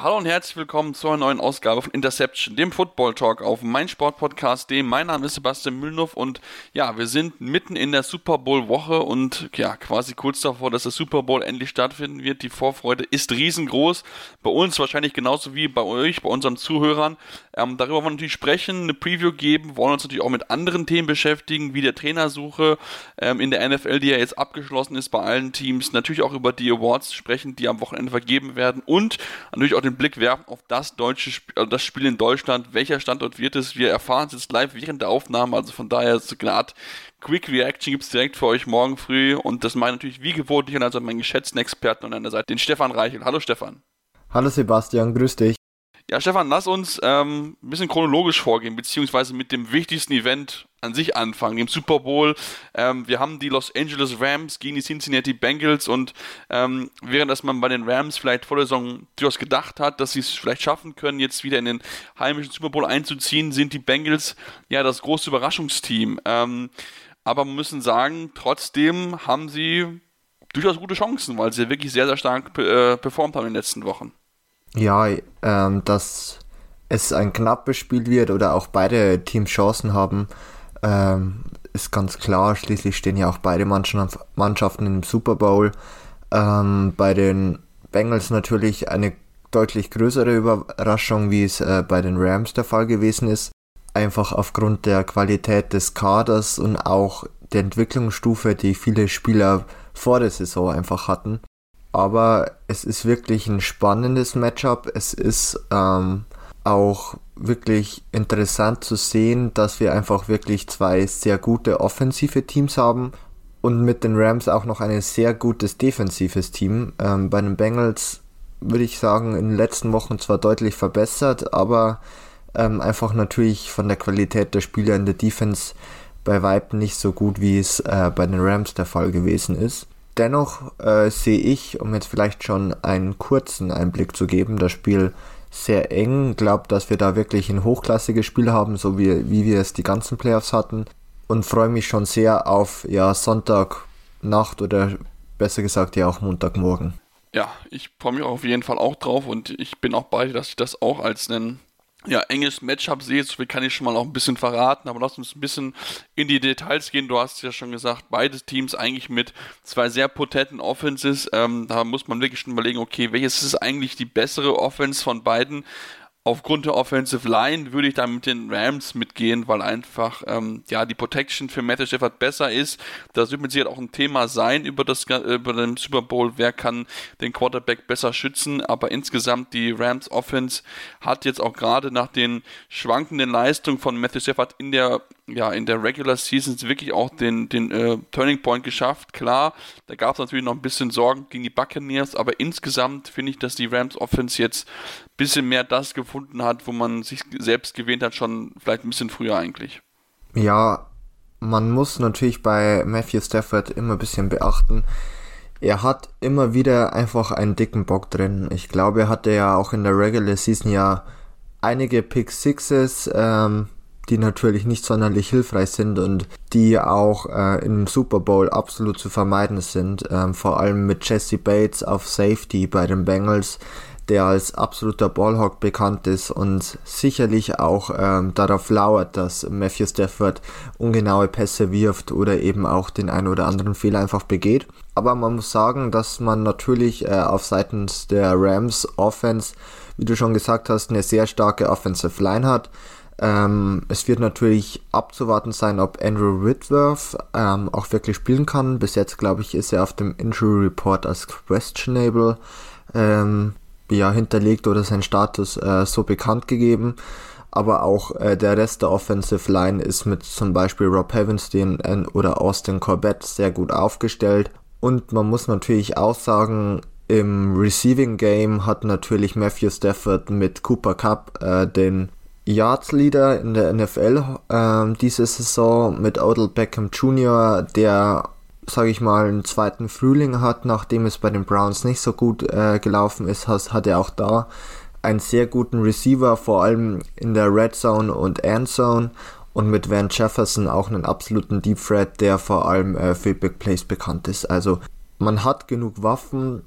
Hallo und herzlich willkommen zu einer neuen Ausgabe von Interception, dem Football Talk auf meinsportpodcast.de. Mein Name ist Sebastian Müllnow und ja, wir sind mitten in der Super Bowl Woche und ja, quasi kurz davor, dass der Super Bowl endlich stattfinden wird. Die Vorfreude ist riesengroß. Bei uns wahrscheinlich genauso wie bei euch, bei unseren Zuhörern. Ähm, darüber wollen wir natürlich sprechen, eine Preview geben, wollen uns natürlich auch mit anderen Themen beschäftigen, wie der Trainersuche ähm, in der NFL, die ja jetzt abgeschlossen ist bei allen Teams. Natürlich auch über die Awards sprechen, die am Wochenende vergeben werden und natürlich auch den Blick werfen auf das deutsche Spiel, also das Spiel in Deutschland. Welcher Standort wird es? Wir erfahren es jetzt live während der Aufnahme, also von daher so eine Art Quick Reaction gibt es direkt für euch morgen früh und das meine natürlich wie gewohnt nicht also meinen geschätzten Experten an einer Seite, den Stefan Reichel. Hallo Stefan. Hallo Sebastian, grüß dich. Ja, Stefan, lass uns ähm, ein bisschen chronologisch vorgehen, beziehungsweise mit dem wichtigsten Event an sich anfangen, dem Super Bowl. Ähm, wir haben die Los Angeles Rams gegen die Cincinnati Bengals und ähm, während dass man bei den Rams vielleicht vor der Saison durchaus gedacht hat, dass sie es vielleicht schaffen können, jetzt wieder in den heimischen Super Bowl einzuziehen, sind die Bengals ja das große Überraschungsteam. Ähm, aber wir müssen sagen, trotzdem haben sie durchaus gute Chancen, weil sie wirklich sehr, sehr stark äh, performt haben in den letzten Wochen. Ja, ähm, dass es ein knappes Spiel wird oder auch beide Teams Chancen haben, ähm, ist ganz klar. Schließlich stehen ja auch beide Mannschaften im Super Bowl. Ähm, bei den Bengals natürlich eine deutlich größere Überraschung, wie es äh, bei den Rams der Fall gewesen ist. Einfach aufgrund der Qualität des Kaders und auch der Entwicklungsstufe, die viele Spieler vor der Saison einfach hatten aber es ist wirklich ein spannendes Matchup. Es ist ähm, auch wirklich interessant zu sehen, dass wir einfach wirklich zwei sehr gute offensive Teams haben und mit den Rams auch noch ein sehr gutes defensives Team. Ähm, bei den Bengals würde ich sagen, in den letzten Wochen zwar deutlich verbessert, aber ähm, einfach natürlich von der Qualität der Spieler in der Defense bei Weitem nicht so gut, wie es äh, bei den Rams der Fall gewesen ist. Dennoch äh, sehe ich, um jetzt vielleicht schon einen kurzen Einblick zu geben, das Spiel sehr eng. Glaube, dass wir da wirklich ein hochklassiges Spiel haben, so wie, wie wir es die ganzen Playoffs hatten. Und freue mich schon sehr auf ja, Sonntagnacht oder besser gesagt ja auch Montagmorgen. Ja, ich freue mich auf jeden Fall auch drauf und ich bin auch bei dir, dass ich das auch als einen ja, enges Matchup sehe, so viel kann ich schon mal auch ein bisschen verraten, aber lass uns ein bisschen in die Details gehen. Du hast ja schon gesagt, beide Teams eigentlich mit zwei sehr potenten Offenses. Ähm, da muss man wirklich schon überlegen, okay, welches ist eigentlich die bessere Offense von beiden? Aufgrund der Offensive Line würde ich da mit den Rams mitgehen, weil einfach ähm, ja die Protection für Matthew Stafford besser ist. Das wird mit Sicherheit auch ein Thema sein über das über den Super Bowl. Wer kann den Quarterback besser schützen? Aber insgesamt die Rams Offense hat jetzt auch gerade nach den schwankenden Leistungen von Matthew Stafford in der ja, in der Regular Season wirklich auch den, den äh, Turning Point geschafft. Klar, da gab es natürlich noch ein bisschen Sorgen gegen die Buccaneers, aber insgesamt finde ich, dass die Rams Offense jetzt ein bisschen mehr das gefunden hat, wo man sich selbst gewähnt hat, schon vielleicht ein bisschen früher eigentlich. Ja, man muss natürlich bei Matthew Stafford immer ein bisschen beachten. Er hat immer wieder einfach einen dicken Bock drin. Ich glaube, er hatte ja auch in der Regular Season ja einige Pick Sixes, ähm, die natürlich nicht sonderlich hilfreich sind und die auch äh, im Super Bowl absolut zu vermeiden sind. Ähm, vor allem mit Jesse Bates auf Safety bei den Bengals, der als absoluter Ballhawk bekannt ist und sicherlich auch ähm, darauf lauert, dass Matthew Stafford ungenaue Pässe wirft oder eben auch den einen oder anderen Fehler einfach begeht. Aber man muss sagen, dass man natürlich äh, auf seitens der Rams Offense, wie du schon gesagt hast, eine sehr starke Offensive Line hat ähm, es wird natürlich abzuwarten sein, ob Andrew Whitworth ähm, auch wirklich spielen kann. Bis jetzt, glaube ich, ist er auf dem Injury Report als questionable ähm, ja, hinterlegt oder sein Status äh, so bekannt gegeben. Aber auch äh, der Rest der Offensive Line ist mit zum Beispiel Rob Heavenstein äh, oder Austin Corbett sehr gut aufgestellt. Und man muss natürlich auch sagen, im Receiving Game hat natürlich Matthew Stafford mit Cooper Cup äh, den Yards Leader in der NFL ähm, diese Saison mit Odell Beckham Jr., der, sage ich mal, einen zweiten Frühling hat, nachdem es bei den Browns nicht so gut äh, gelaufen ist, hat, hat er auch da einen sehr guten Receiver, vor allem in der Red Zone und End Zone. und mit Van Jefferson auch einen absoluten Deep Threat, der vor allem äh, für Big Plays bekannt ist. Also man hat genug Waffen.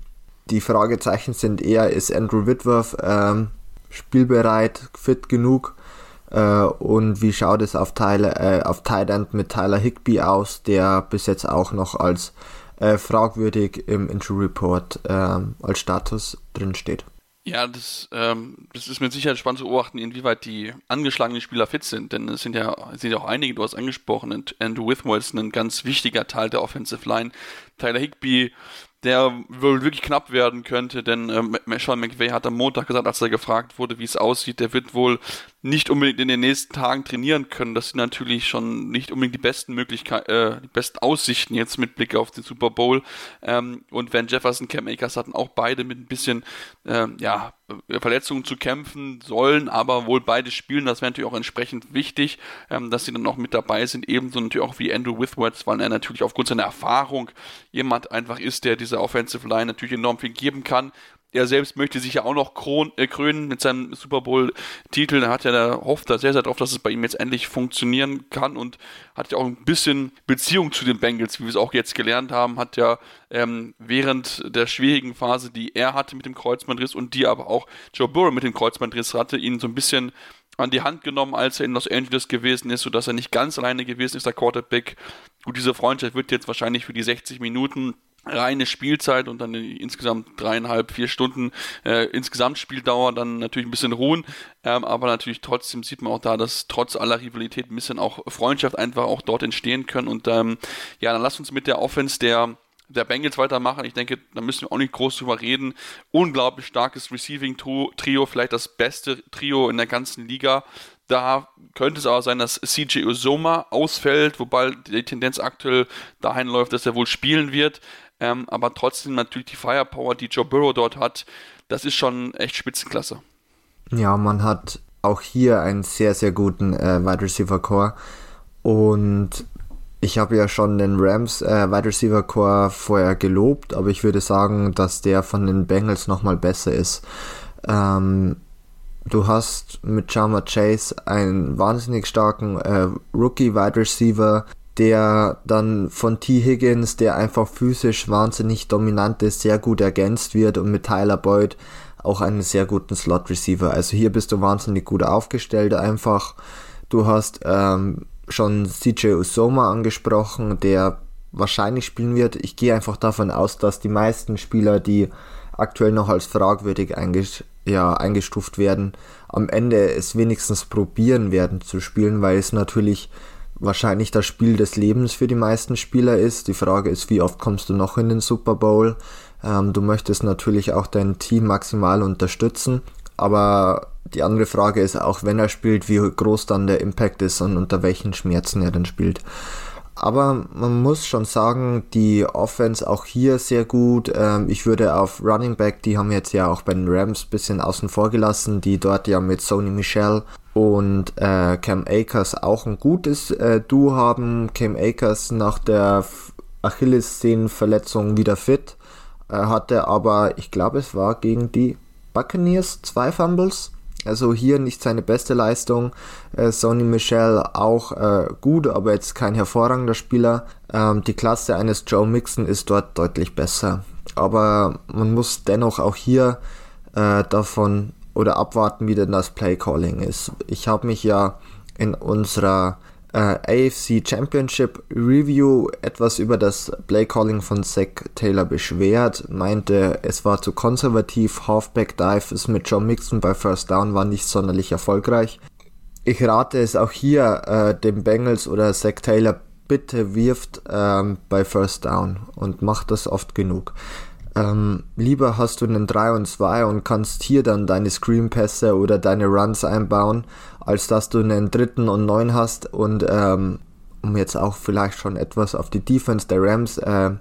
Die Fragezeichen sind eher, ist Andrew Whitworth ähm, spielbereit, fit genug? Äh, und wie schaut es auf, Tyler, äh, auf Tight End mit Tyler Higby aus, der bis jetzt auch noch als äh, fragwürdig im Injury Report ähm, als Status drin steht? Ja, das, ähm, das ist mit Sicherheit spannend zu beobachten, inwieweit die angeschlagenen Spieler fit sind, denn es sind ja, es sind ja auch einige, du hast angesprochen, und Andrew Withmore ist ein ganz wichtiger Teil der Offensive Line. Tyler Higby der wohl wirklich knapp werden könnte, denn ähm, Sean McVay hat am Montag gesagt, als er gefragt wurde, wie es aussieht, der wird wohl nicht unbedingt in den nächsten Tagen trainieren können. Das sind natürlich schon nicht unbedingt die besten Möglichkeiten, äh, die besten Aussichten jetzt mit Blick auf den Super Bowl. Ähm, und Van Jefferson, Cam Akers hatten auch beide mit ein bisschen, äh, ja, Verletzungen zu kämpfen sollen, aber wohl beide spielen. Das wäre natürlich auch entsprechend wichtig, ähm, dass sie dann auch mit dabei sind. Ebenso natürlich auch wie Andrew Withworth, weil er natürlich aufgrund seiner Erfahrung jemand einfach ist, der dieser Offensive Line natürlich enorm viel geben kann er selbst möchte sich ja auch noch kron, äh, krönen mit seinem Super Bowl-Titel. Er hat ja, da hofft da sehr, sehr drauf, dass es bei ihm jetzt endlich funktionieren kann und hat ja auch ein bisschen Beziehung zu den Bengals, wie wir es auch jetzt gelernt haben, hat ja ähm, während der schwierigen Phase, die er hatte mit dem Kreuzbandriss und die aber auch Joe Burrow mit dem Kreuzbandriss hatte, ihn so ein bisschen an die Hand genommen, als er in Los Angeles gewesen ist, sodass er nicht ganz alleine gewesen ist, der Quarterback. Gut, diese Freundschaft wird jetzt wahrscheinlich für die 60 Minuten reine Spielzeit und dann insgesamt dreieinhalb, vier Stunden äh, insgesamt Spieldauer dann natürlich ein bisschen ruhen. Ähm, aber natürlich trotzdem sieht man auch da, dass trotz aller Rivalität ein bisschen auch Freundschaft einfach auch dort entstehen können. Und ähm, ja, dann lasst uns mit der Offense der der Bengals weitermachen. Ich denke, da müssen wir auch nicht groß drüber reden. Unglaublich starkes Receiving-Trio, vielleicht das beste Trio in der ganzen Liga. Da könnte es aber sein, dass CJ Uzoma ausfällt, wobei die Tendenz aktuell dahin läuft, dass er wohl spielen wird. Ähm, aber trotzdem natürlich die Firepower, die Joe Burrow dort hat, das ist schon echt Spitzenklasse. Ja, man hat auch hier einen sehr, sehr guten äh, Wide Receiver Core. Und ich habe ja schon den Rams äh, Wide Receiver Core vorher gelobt, aber ich würde sagen, dass der von den Bengals nochmal besser ist. Ähm, du hast mit Jama Chase einen wahnsinnig starken äh, Rookie Wide Receiver, der dann von T. Higgins, der einfach physisch wahnsinnig dominant ist, sehr gut ergänzt wird und mit Tyler Boyd auch einen sehr guten Slot Receiver. Also hier bist du wahnsinnig gut aufgestellt einfach. Du hast ähm, schon CJ Usoma angesprochen, der wahrscheinlich spielen wird. Ich gehe einfach davon aus, dass die meisten Spieler, die aktuell noch als fragwürdig eingesch ja, eingestuft werden, am Ende es wenigstens probieren werden zu spielen, weil es natürlich wahrscheinlich das Spiel des Lebens für die meisten Spieler ist. Die Frage ist, wie oft kommst du noch in den Super Bowl? Ähm, du möchtest natürlich auch dein Team maximal unterstützen, aber die andere Frage ist auch, wenn er spielt, wie groß dann der Impact ist und unter welchen Schmerzen er dann spielt. Aber man muss schon sagen, die Offense auch hier sehr gut. Ähm, ich würde auf Running Back, die haben jetzt ja auch bei den Rams bisschen außen vor gelassen, die dort ja mit Sony Michel und äh, Cam Akers auch ein gutes äh, Duo haben. Cam Akers nach der Achillessehnenverletzung wieder fit, äh, hatte aber, ich glaube, es war gegen die Buccaneers zwei Fumbles. Also hier nicht seine beste Leistung. Äh, Sonny Michel auch äh, gut, aber jetzt kein hervorragender Spieler. Ähm, die Klasse eines Joe Mixon ist dort deutlich besser. Aber man muss dennoch auch hier äh, davon oder abwarten, wie denn das Play Calling ist. Ich habe mich ja in unserer äh, AFC Championship Review etwas über das Play Calling von Zach Taylor beschwert, meinte, es war zu konservativ, Halfback Dive ist mit John Mixon bei First Down war nicht sonderlich erfolgreich. Ich rate es auch hier äh, dem Bengals oder Zach Taylor, bitte wirft ähm, bei First Down und macht das oft genug. Ähm, lieber hast du einen 3 und 2 und kannst hier dann deine Screenpässe oder deine Runs einbauen, als dass du einen dritten und 9 hast. Und ähm, um jetzt auch vielleicht schon etwas auf die Defense der Rams äh,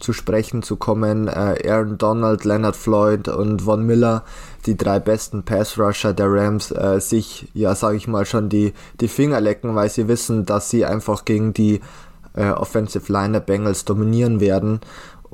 zu sprechen zu kommen, äh, Aaron Donald, Leonard Floyd und Von Miller, die drei besten Pass-Rusher der Rams, äh, sich, ja sage ich mal, schon die, die Finger lecken, weil sie wissen, dass sie einfach gegen die äh, Offensive Line der Bengals dominieren werden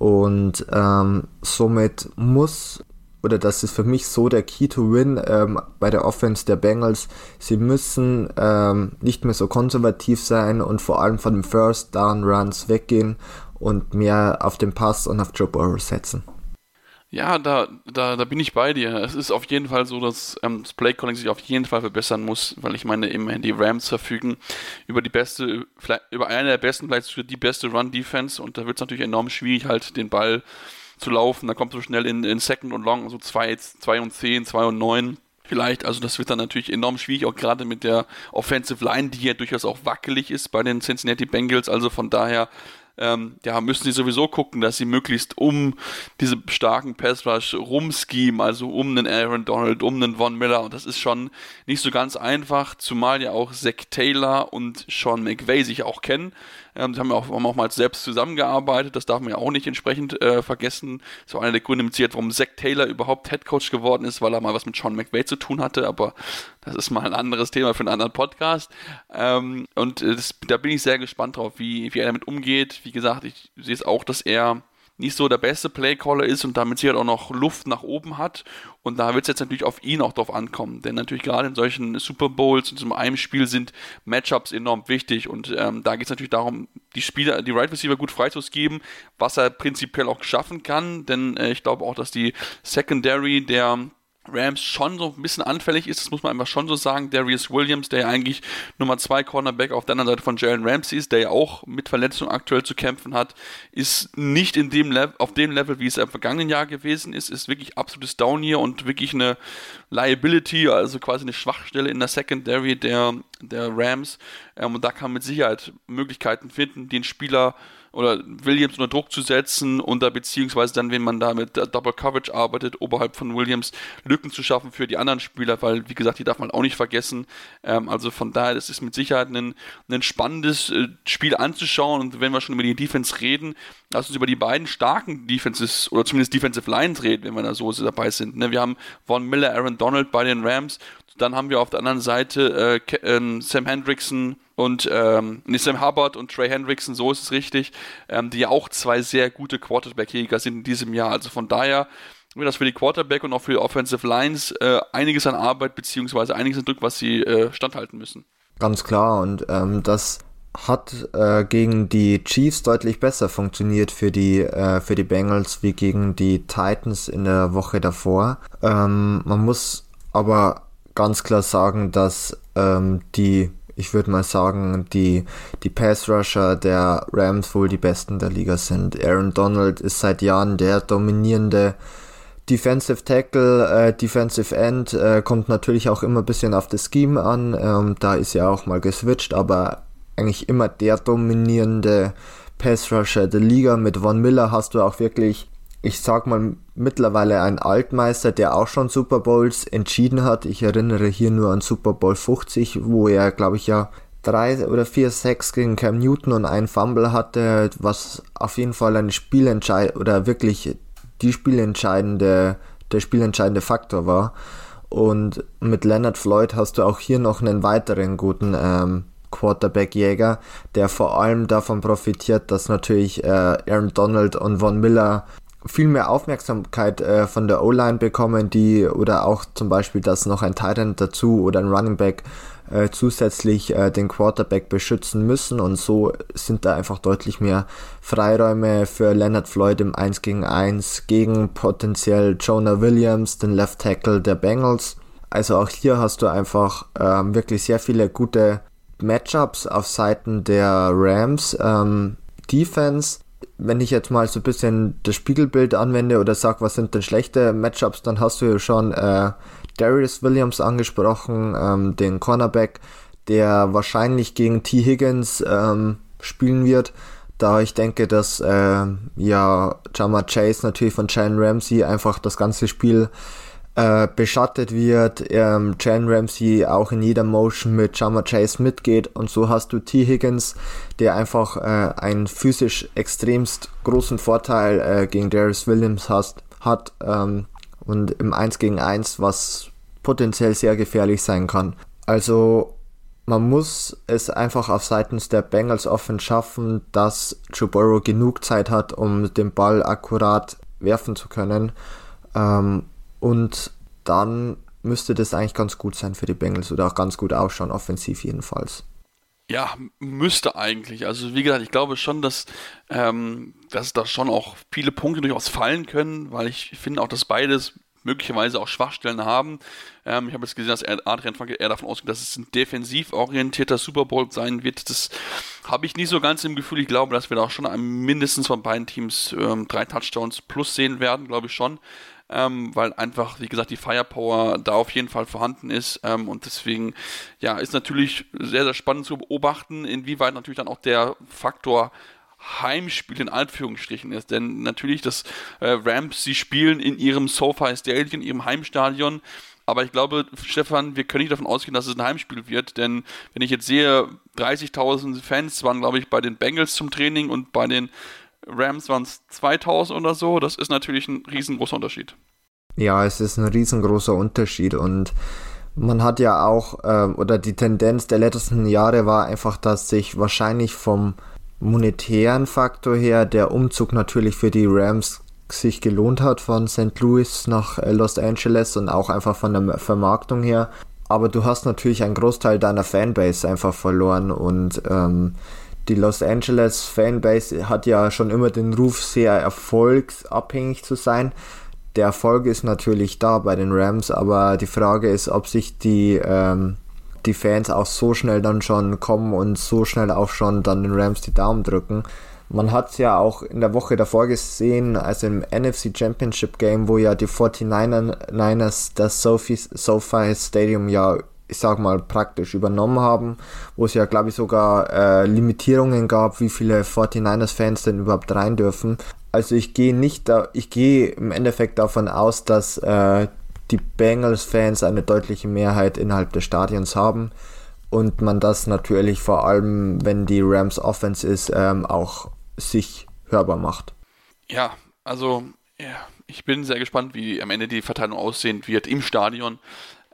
und ähm, somit muss oder das ist für mich so der Key to Win ähm, bei der Offense der Bengals. Sie müssen ähm, nicht mehr so konservativ sein und vor allem von den First Down Runs weggehen und mehr auf den Pass und auf Joe Burrow setzen. Ja, da, da, da bin ich bei dir. Es ist auf jeden Fall so, dass ähm, das Playcalling sich auf jeden Fall verbessern muss, weil ich meine, immerhin die Rams verfügen über die beste, über eine der besten, vielleicht für die beste Run-Defense und da wird es natürlich enorm schwierig, halt den Ball zu laufen. Da kommt so schnell in, in Second und Long, so 2 zwei, und 10, 2 und 9 vielleicht. Also das wird dann natürlich enorm schwierig, auch gerade mit der Offensive Line, die ja durchaus auch wackelig ist bei den Cincinnati Bengals. Also von daher ähm, ja, müssen sie sowieso gucken, dass sie möglichst um diese starken Pass Rush rumschemen, also um einen Aaron Donald, um einen Von Miller. Und das ist schon nicht so ganz einfach, zumal ja auch Zach Taylor und Sean McVay sich auch kennen. Ähm, sie haben auch, haben auch mal selbst zusammengearbeitet, das darf man ja auch nicht entsprechend äh, vergessen. Das war einer der Gründe, warum Zach Taylor überhaupt Head Coach geworden ist, weil er mal was mit Sean McVay zu tun hatte, aber das ist mal ein anderes Thema für einen anderen Podcast. Ähm, und äh, das, da bin ich sehr gespannt drauf, wie, wie er damit umgeht. Wie gesagt, ich sehe es auch, dass er nicht so der beste Playcaller ist und damit sicher auch noch Luft nach oben hat. Und da wird es jetzt natürlich auf ihn auch drauf ankommen. Denn natürlich gerade in solchen Super Bowls und so einem Spiel sind Matchups enorm wichtig. Und ähm, da geht es natürlich darum, die Spieler, die Right Receiver gut freizugeben, was er prinzipiell auch schaffen kann. Denn äh, ich glaube auch, dass die Secondary der Rams schon so ein bisschen anfällig ist, das muss man einfach schon so sagen. Darius Williams, der ja eigentlich Nummer 2 Cornerback auf der anderen Seite von Jalen Ramsey ist, der ja auch mit Verletzungen aktuell zu kämpfen hat, ist nicht in dem Level, auf dem Level, wie es im vergangenen Jahr gewesen ist, ist wirklich absolutes Down hier und wirklich eine Liability, also quasi eine Schwachstelle in der Secondary der, der Rams. Ähm, und da kann man mit Sicherheit Möglichkeiten finden, den Spieler oder Williams unter Druck zu setzen und da beziehungsweise dann, wenn man da mit Double Coverage arbeitet, oberhalb von Williams Lücken zu schaffen für die anderen Spieler, weil, wie gesagt, die darf man auch nicht vergessen. Ähm, also von daher, das ist mit Sicherheit ein, ein spannendes äh, Spiel anzuschauen und wenn wir schon über die Defense reden, lass uns über die beiden starken Defenses oder zumindest Defensive Lines reden, wenn wir da so dabei sind. Ne? Wir haben Von Miller, Aaron Donald bei den Rams, dann haben wir auf der anderen Seite äh, äh, Sam Hendrickson und ähm, Sam Hubbard und Trey Hendrickson, so ist es richtig, ähm, die ja auch zwei sehr gute Quarterback-Jäger sind in diesem Jahr. Also von daher wird das für die Quarterback und auch für die Offensive Lines äh, einiges an Arbeit beziehungsweise einiges an Druck, was sie äh, standhalten müssen. Ganz klar und ähm, das hat äh, gegen die Chiefs deutlich besser funktioniert für die äh, für die Bengals wie gegen die Titans in der Woche davor. Ähm, man muss aber ganz klar sagen, dass ähm, die ich würde mal sagen, die, die Pass-Rusher der Rams wohl die besten der Liga sind. Aaron Donald ist seit Jahren der dominierende Defensive Tackle, äh, Defensive End, äh, kommt natürlich auch immer ein bisschen auf das Scheme an. Ähm, da ist ja auch mal geswitcht, aber eigentlich immer der dominierende Pass-Rusher der Liga. Mit Von Miller hast du auch wirklich ich sag mal, mittlerweile ein Altmeister, der auch schon Super Bowls entschieden hat. Ich erinnere hier nur an Super Bowl 50, wo er, glaube ich, ja drei oder vier Sacks gegen Cam Newton und ein Fumble hatte, was auf jeden Fall ein Spielentscheid oder wirklich die spielentscheidende, der spielentscheidende Faktor war. Und mit Leonard Floyd hast du auch hier noch einen weiteren guten ähm, Quarterback-Jäger, der vor allem davon profitiert, dass natürlich äh, Aaron Donald und Von Miller viel mehr Aufmerksamkeit äh, von der O-Line bekommen, die oder auch zum Beispiel, dass noch ein Titan dazu oder ein Running Back äh, zusätzlich äh, den Quarterback beschützen müssen und so sind da einfach deutlich mehr Freiräume für Leonard Floyd im 1 gegen 1 gegen potenziell Jonah Williams, den Left Tackle der Bengals. Also auch hier hast du einfach ähm, wirklich sehr viele gute Matchups auf Seiten der Rams. Ähm, Defense wenn ich jetzt mal so ein bisschen das Spiegelbild anwende oder sag, was sind denn schlechte Matchups, dann hast du ja schon äh, Darius Williams angesprochen, ähm, den Cornerback, der wahrscheinlich gegen T. Higgins ähm, spielen wird, da ich denke, dass äh, ja Jama Chase natürlich von Jalen Ramsey einfach das ganze Spiel äh, beschattet wird, ähm, Jan Ramsey auch in jeder Motion mit Jama Chase mitgeht und so hast du T. Higgins, der einfach äh, einen physisch extremst großen Vorteil äh, gegen Darius Williams hast, hat ähm, und im 1 gegen 1, was potenziell sehr gefährlich sein kann. Also man muss es einfach auf seitens der Bengals offen schaffen, dass Joe Burrow genug Zeit hat, um den Ball akkurat werfen zu können. Ähm, Und dann müsste das eigentlich ganz gut sein für die Bengals oder auch ganz gut ausschauen, offensiv jedenfalls. Ja, müsste eigentlich. Also wie gesagt, ich glaube schon, dass, ähm, dass da schon auch viele Punkte durchaus fallen können, weil ich finde auch, dass beides möglicherweise auch Schwachstellen haben. Ähm, ich habe jetzt gesehen, dass Adrian Franke eher davon ausgeht, dass es ein defensiv orientierter Super Bowl sein wird. Das habe ich nicht so ganz im Gefühl. Ich glaube, dass wir da auch schon mindestens von beiden Teams ähm, drei Touchdowns plus sehen werden, glaube ich schon ähm, weil einfach, wie gesagt, die Firepower da auf jeden Fall vorhanden ist. Ähm, und deswegen, ja, ist natürlich sehr, sehr spannend zu beobachten, inwieweit natürlich dann auch der Faktor Heimspiel in Anführungsstrichen ist. Denn natürlich, das äh, Rams, sie spielen in ihrem SoFi Stadion, ihrem Heimstadion. Aber ich glaube, Stefan, wir können nicht davon ausgehen, dass es ein Heimspiel wird, denn wenn ich jetzt sehe, 30.000 Fans waren, glaube ich, bei den Bengals zum Training und bei den Rams waren es 2000 oder so. Das ist natürlich ein riesengroßer Unterschied. Ja, es ist ein riesengroßer Unterschied und man hat ja auch, äh, oder die Tendenz der letzten Jahre war einfach, dass sich wahrscheinlich vom monetären Faktor her der Umzug natürlich für die Rams sich gelohnt hat von St. Louis nach äh, Los Angeles und auch einfach von der Vermarktung her. Aber du hast natürlich einen Großteil deiner Fanbase einfach verloren und ähm, die Los Angeles Fanbase hat ja schon immer den Ruf, sehr erfolgsabhängig zu sein. Der Erfolg ist natürlich da bei den Rams, aber die Frage ist, ob sich die, ähm, die Fans auch so schnell dann schon kommen und so schnell auch schon dann den Rams die Daumen drücken. Man hat es ja auch in der Woche davor gesehen, also im NFC Championship Game, wo ja die 49ers das SoFi Stadium ja ich sag mal, praktisch übernommen haben, wo es ja, glaube ich, sogar äh, Limitierungen gab, wie viele 49ers-Fans denn überhaupt rein dürfen. Also ich gehe nicht da, ich gehe im Endeffekt davon aus, dass äh, die Bengals-Fans eine deutliche Mehrheit innerhalb des Stadions haben und man das natürlich vor allem, wenn die Rams Offense ist, ähm, auch sich hörbar macht. Ja, also ja, ich bin sehr gespannt, wie am Ende die Verteilung aussehen wird im Stadion.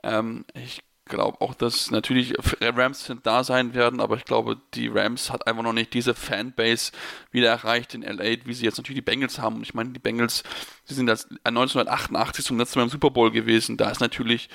Ähm, ich glaube auch, dass natürlich Rams da sein werden, aber ich glaube, die Rams hat einfach noch nicht diese Fanbase wieder erreicht in LA, wie sie jetzt natürlich die Bengals haben. Und ich meine, die Bengals, sie sind das 1988 zum letzten Mal im Super Bowl gewesen. Da ist natürlich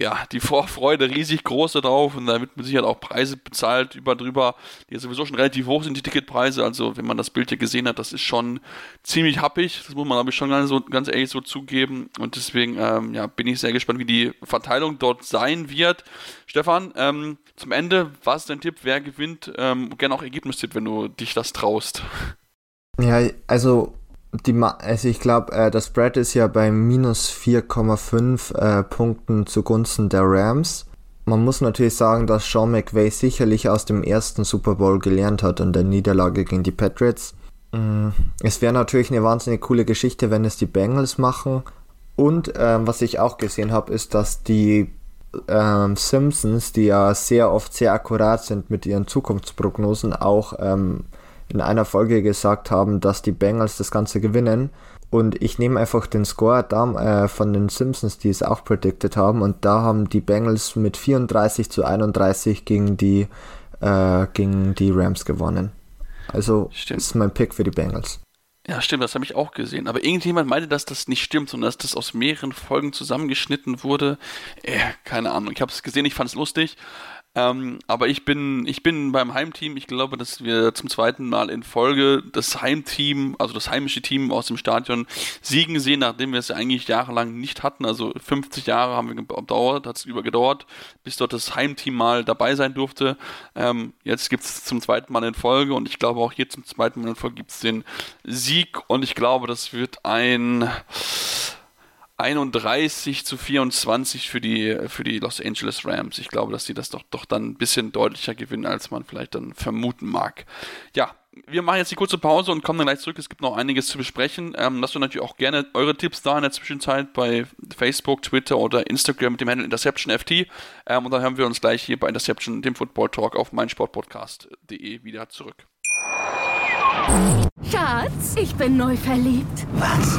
ja, die Vorfreude riesig groß darauf und da wird mit Sicherheit auch Preise bezahlt über drüber, die sowieso schon relativ hoch sind, die Ticketpreise. Also, wenn man das Bild hier gesehen hat, das ist schon ziemlich happig. Das muss man, glaube ich, schon ganz, ganz ehrlich so zugeben. Und deswegen, ähm, ja, bin ich sehr gespannt, wie die Verteilung dort sein wird. Stefan, ähm, zum Ende, was ist dein Tipp? Wer gewinnt? Ähm, gerne auch Ergebnistipp, wenn du dich das traust. Ja, also die, also ich glaube, äh, das Spread ist ja bei minus 4,5 äh, Punkten zugunsten der Rams. Man muss natürlich sagen, dass Sean McVay sicherlich aus dem ersten Super Bowl gelernt hat und der Niederlage gegen die Patriots. Mm, es wäre natürlich eine wahnsinnig coole Geschichte, wenn es die Bengals machen. Und äh, was ich auch gesehen habe, ist, dass die ähm, Simpsons, die ja sehr oft sehr akkurat sind mit ihren Zukunftsprognosen, auch ähm, in einer Folge gesagt haben, dass die Bengals das Ganze gewinnen. Und ich nehme einfach den Score da, äh, von den Simpsons, die es auch predicted haben. Und da haben die Bengals mit 34 zu 31 gegen die, äh, gegen die Rams gewonnen. Also stimmt. ist mein Pick für die Bengals. Ja, stimmt, das habe ich auch gesehen. Aber irgendjemand meinte, dass das nicht stimmt, sondern dass das aus mehreren Folgen zusammengeschnitten wurde. Äh, keine Ahnung. Ich habe es gesehen, ich fand es lustig. Ähm, aber ich bin, ich bin beim Heimteam. Ich glaube, dass wir zum zweiten Mal in Folge das Heimteam, also das heimische Team aus dem Stadion siegen sehen, nachdem wir es ja eigentlich jahrelang nicht hatten. Also 50 Jahre haben wir gedauert, hat es über gedauert, bis dort das Heimteam mal dabei sein durfte. Ähm, jetzt gibt es zum zweiten Mal in Folge und ich glaube auch hier zum zweiten Mal in Folge gibt es den Sieg und ich glaube, das wird ein 31 zu 24 für die, für die Los Angeles Rams. Ich glaube, dass sie das doch, doch dann ein bisschen deutlicher gewinnen, als man vielleicht dann vermuten mag. Ja, wir machen jetzt die kurze Pause und kommen dann gleich zurück. Es gibt noch einiges zu besprechen. Ähm, lasst uns natürlich auch gerne eure Tipps da in der Zwischenzeit bei Facebook, Twitter oder Instagram mit dem Handle InterceptionFT. Ähm, und dann hören wir uns gleich hier bei Interception, dem Football Talk auf meinsportpodcast.de wieder zurück. Schatz, ich bin neu verliebt. Was?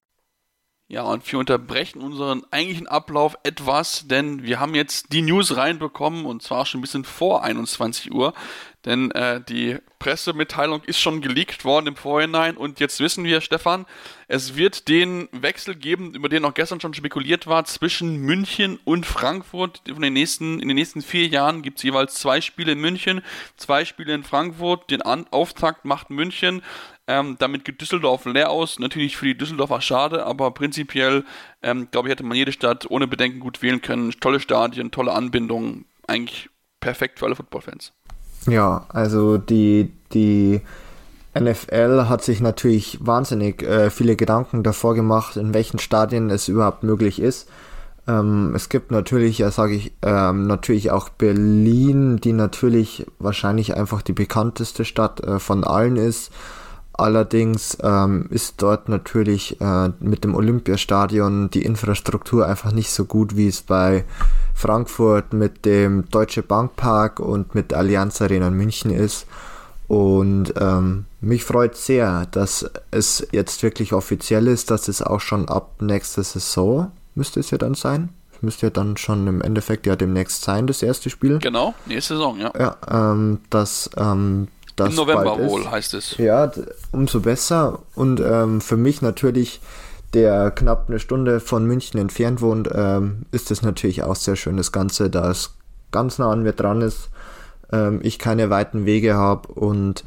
Ja, und wir unterbrechen unseren eigentlichen Ablauf etwas, denn wir haben jetzt die News reinbekommen und zwar schon ein bisschen vor 21 Uhr. Denn äh, die Pressemitteilung ist schon geleakt worden im Vorhinein und jetzt wissen wir, Stefan, es wird den Wechsel geben, über den auch gestern schon spekuliert war, zwischen München und Frankfurt. In den nächsten, in den nächsten vier Jahren gibt es jeweils zwei Spiele in München, zwei Spiele in Frankfurt. Den An Auftakt macht München. Ähm, damit geht Düsseldorf leer aus. Natürlich für die Düsseldorfer schade, aber prinzipiell, ähm, glaube ich, hätte man jede Stadt ohne Bedenken gut wählen können. Tolle Stadien, tolle Anbindung. Eigentlich perfekt für alle Footballfans. Ja, also die, die NFL hat sich natürlich wahnsinnig äh, viele Gedanken davor gemacht, in welchen Stadien es überhaupt möglich ist. Ähm, es gibt natürlich, ja sage ich, ähm, natürlich auch Berlin, die natürlich wahrscheinlich einfach die bekannteste Stadt äh, von allen ist. Allerdings ähm, ist dort natürlich äh, mit dem Olympiastadion die Infrastruktur einfach nicht so gut, wie es bei Frankfurt mit dem Deutsche Bankpark und mit Allianz Arena in München ist. Und ähm, mich freut sehr, dass es jetzt wirklich offiziell ist, dass es auch schon ab nächster Saison müsste es ja dann sein. Es müsste ja dann schon im Endeffekt ja demnächst sein, das erste Spiel. Genau, nächste Saison, ja. Ja, ähm, dass ähm, das Im November wohl, ist. heißt es. Ja, umso besser. Und ähm, für mich natürlich der knapp eine Stunde von München entfernt wohnt, ähm, ist es natürlich auch sehr schön, das Ganze, da es ganz nah an mir dran ist, ähm, ich keine weiten Wege habe und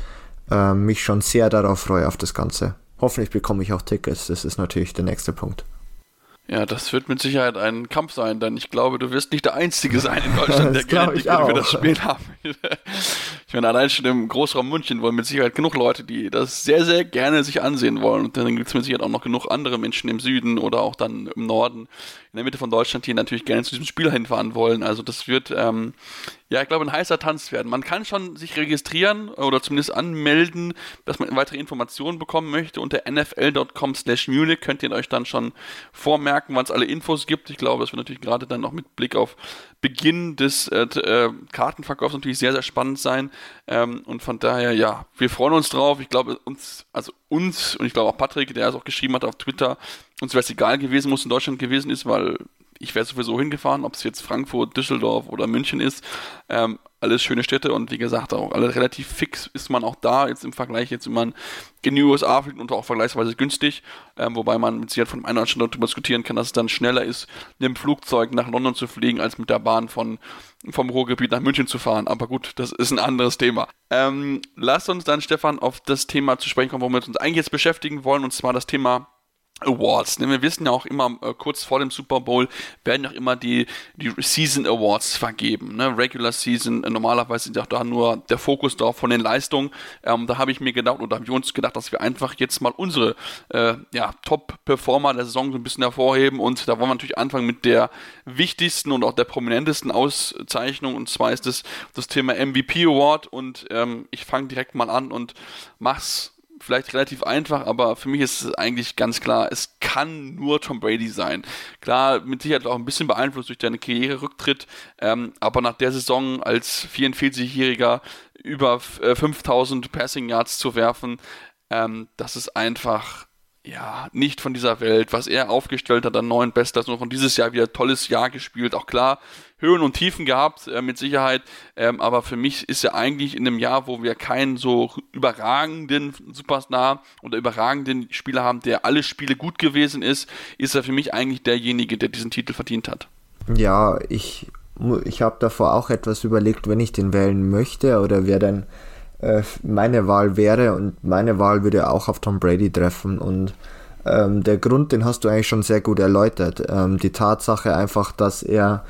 ähm, mich schon sehr darauf freue auf das Ganze. Hoffentlich bekomme ich auch Tickets, das ist natürlich der nächste Punkt. Ja, das wird mit Sicherheit ein Kampf sein, denn ich glaube, du wirst nicht der Einzige sein in Deutschland, der gerne für das Spiel haben will. ich meine, allein schon im Großraum München wollen mit Sicherheit genug Leute, die das sehr, sehr gerne sich ansehen wollen. Und dann gibt es mit Sicherheit auch noch genug andere Menschen im Süden oder auch dann im Norden, in der Mitte von Deutschland, die natürlich gerne zu diesem Spiel hinfahren wollen. Also das wird, ähm, ja, ich glaube, ein heißer Tanz werden. Man kann schon sich registrieren oder zumindest anmelden, dass man weitere Informationen bekommen möchte. Unter nfl.com slash Munich könnt ihr euch dann schon vormerken, wann es alle Infos gibt. Ich glaube, das wird natürlich gerade dann noch mit Blick auf Beginn des äh, äh, Kartenverkaufs natürlich sehr, sehr spannend sein. Ähm, und von daher, ja, wir freuen uns drauf. Ich glaube, uns, also uns und ich glaube auch Patrick, der es auch geschrieben hat auf Twitter, uns wäre es egal gewesen, wo es in Deutschland gewesen ist, weil ich wäre sowieso hingefahren, ob es jetzt Frankfurt, Düsseldorf oder München ist. Ähm, alles schöne Städte und wie gesagt auch alle relativ fix ist man auch da jetzt im Vergleich jetzt wenn man in die USA fliegt und auch vergleichsweise günstig, ähm, wobei man mit Sicherheit von einem anderen Standort darüber diskutieren kann, dass es dann schneller ist, mit dem Flugzeug nach London zu fliegen, als mit der Bahn von vom Ruhrgebiet nach München zu fahren. Aber gut, das ist ein anderes Thema. Ähm, lasst uns dann, Stefan, auf das Thema zu sprechen kommen, womit wir uns eigentlich jetzt beschäftigen wollen, und zwar das Thema Awards. Ne? Wir wissen ja auch immer, äh, kurz vor dem Super Bowl werden auch immer die, die Season Awards vergeben. Ne? Regular Season, äh, normalerweise ist ja da nur der Fokus drauf von den Leistungen. Ähm, da habe ich mir gedacht, oder haben wir uns gedacht, dass wir einfach jetzt mal unsere äh, ja, Top-Performer der Saison so ein bisschen hervorheben. Und da wollen wir natürlich anfangen mit der wichtigsten und auch der prominentesten Auszeichnung. Und zwar ist es das, das Thema MVP Award. Und ähm, ich fange direkt mal an und mach's vielleicht relativ einfach, aber für mich ist es eigentlich ganz klar, es kann nur Tom Brady sein. Klar, mit Sicherheit auch ein bisschen beeinflusst durch deine Karriererücktritt, ähm, aber nach der Saison als 44-Jähriger über äh, 5000 Passing Yards zu werfen, ähm, das ist einfach ja, nicht von dieser Welt. Was er aufgestellt hat an neuen Bestlers, nur von dieses Jahr wieder tolles Jahr gespielt. Auch klar, Höhen und Tiefen gehabt, äh, mit Sicherheit. Ähm, aber für mich ist er eigentlich in einem Jahr, wo wir keinen so überragenden Superstar oder überragenden Spieler haben, der alle Spiele gut gewesen ist, ist er für mich eigentlich derjenige, der diesen Titel verdient hat. Ja, ich, ich habe davor auch etwas überlegt, wenn ich den wählen möchte oder wer dann äh, meine Wahl wäre und meine Wahl würde auch auf Tom Brady treffen und ähm, der Grund, den hast du eigentlich schon sehr gut erläutert. Ähm, die Tatsache einfach, dass er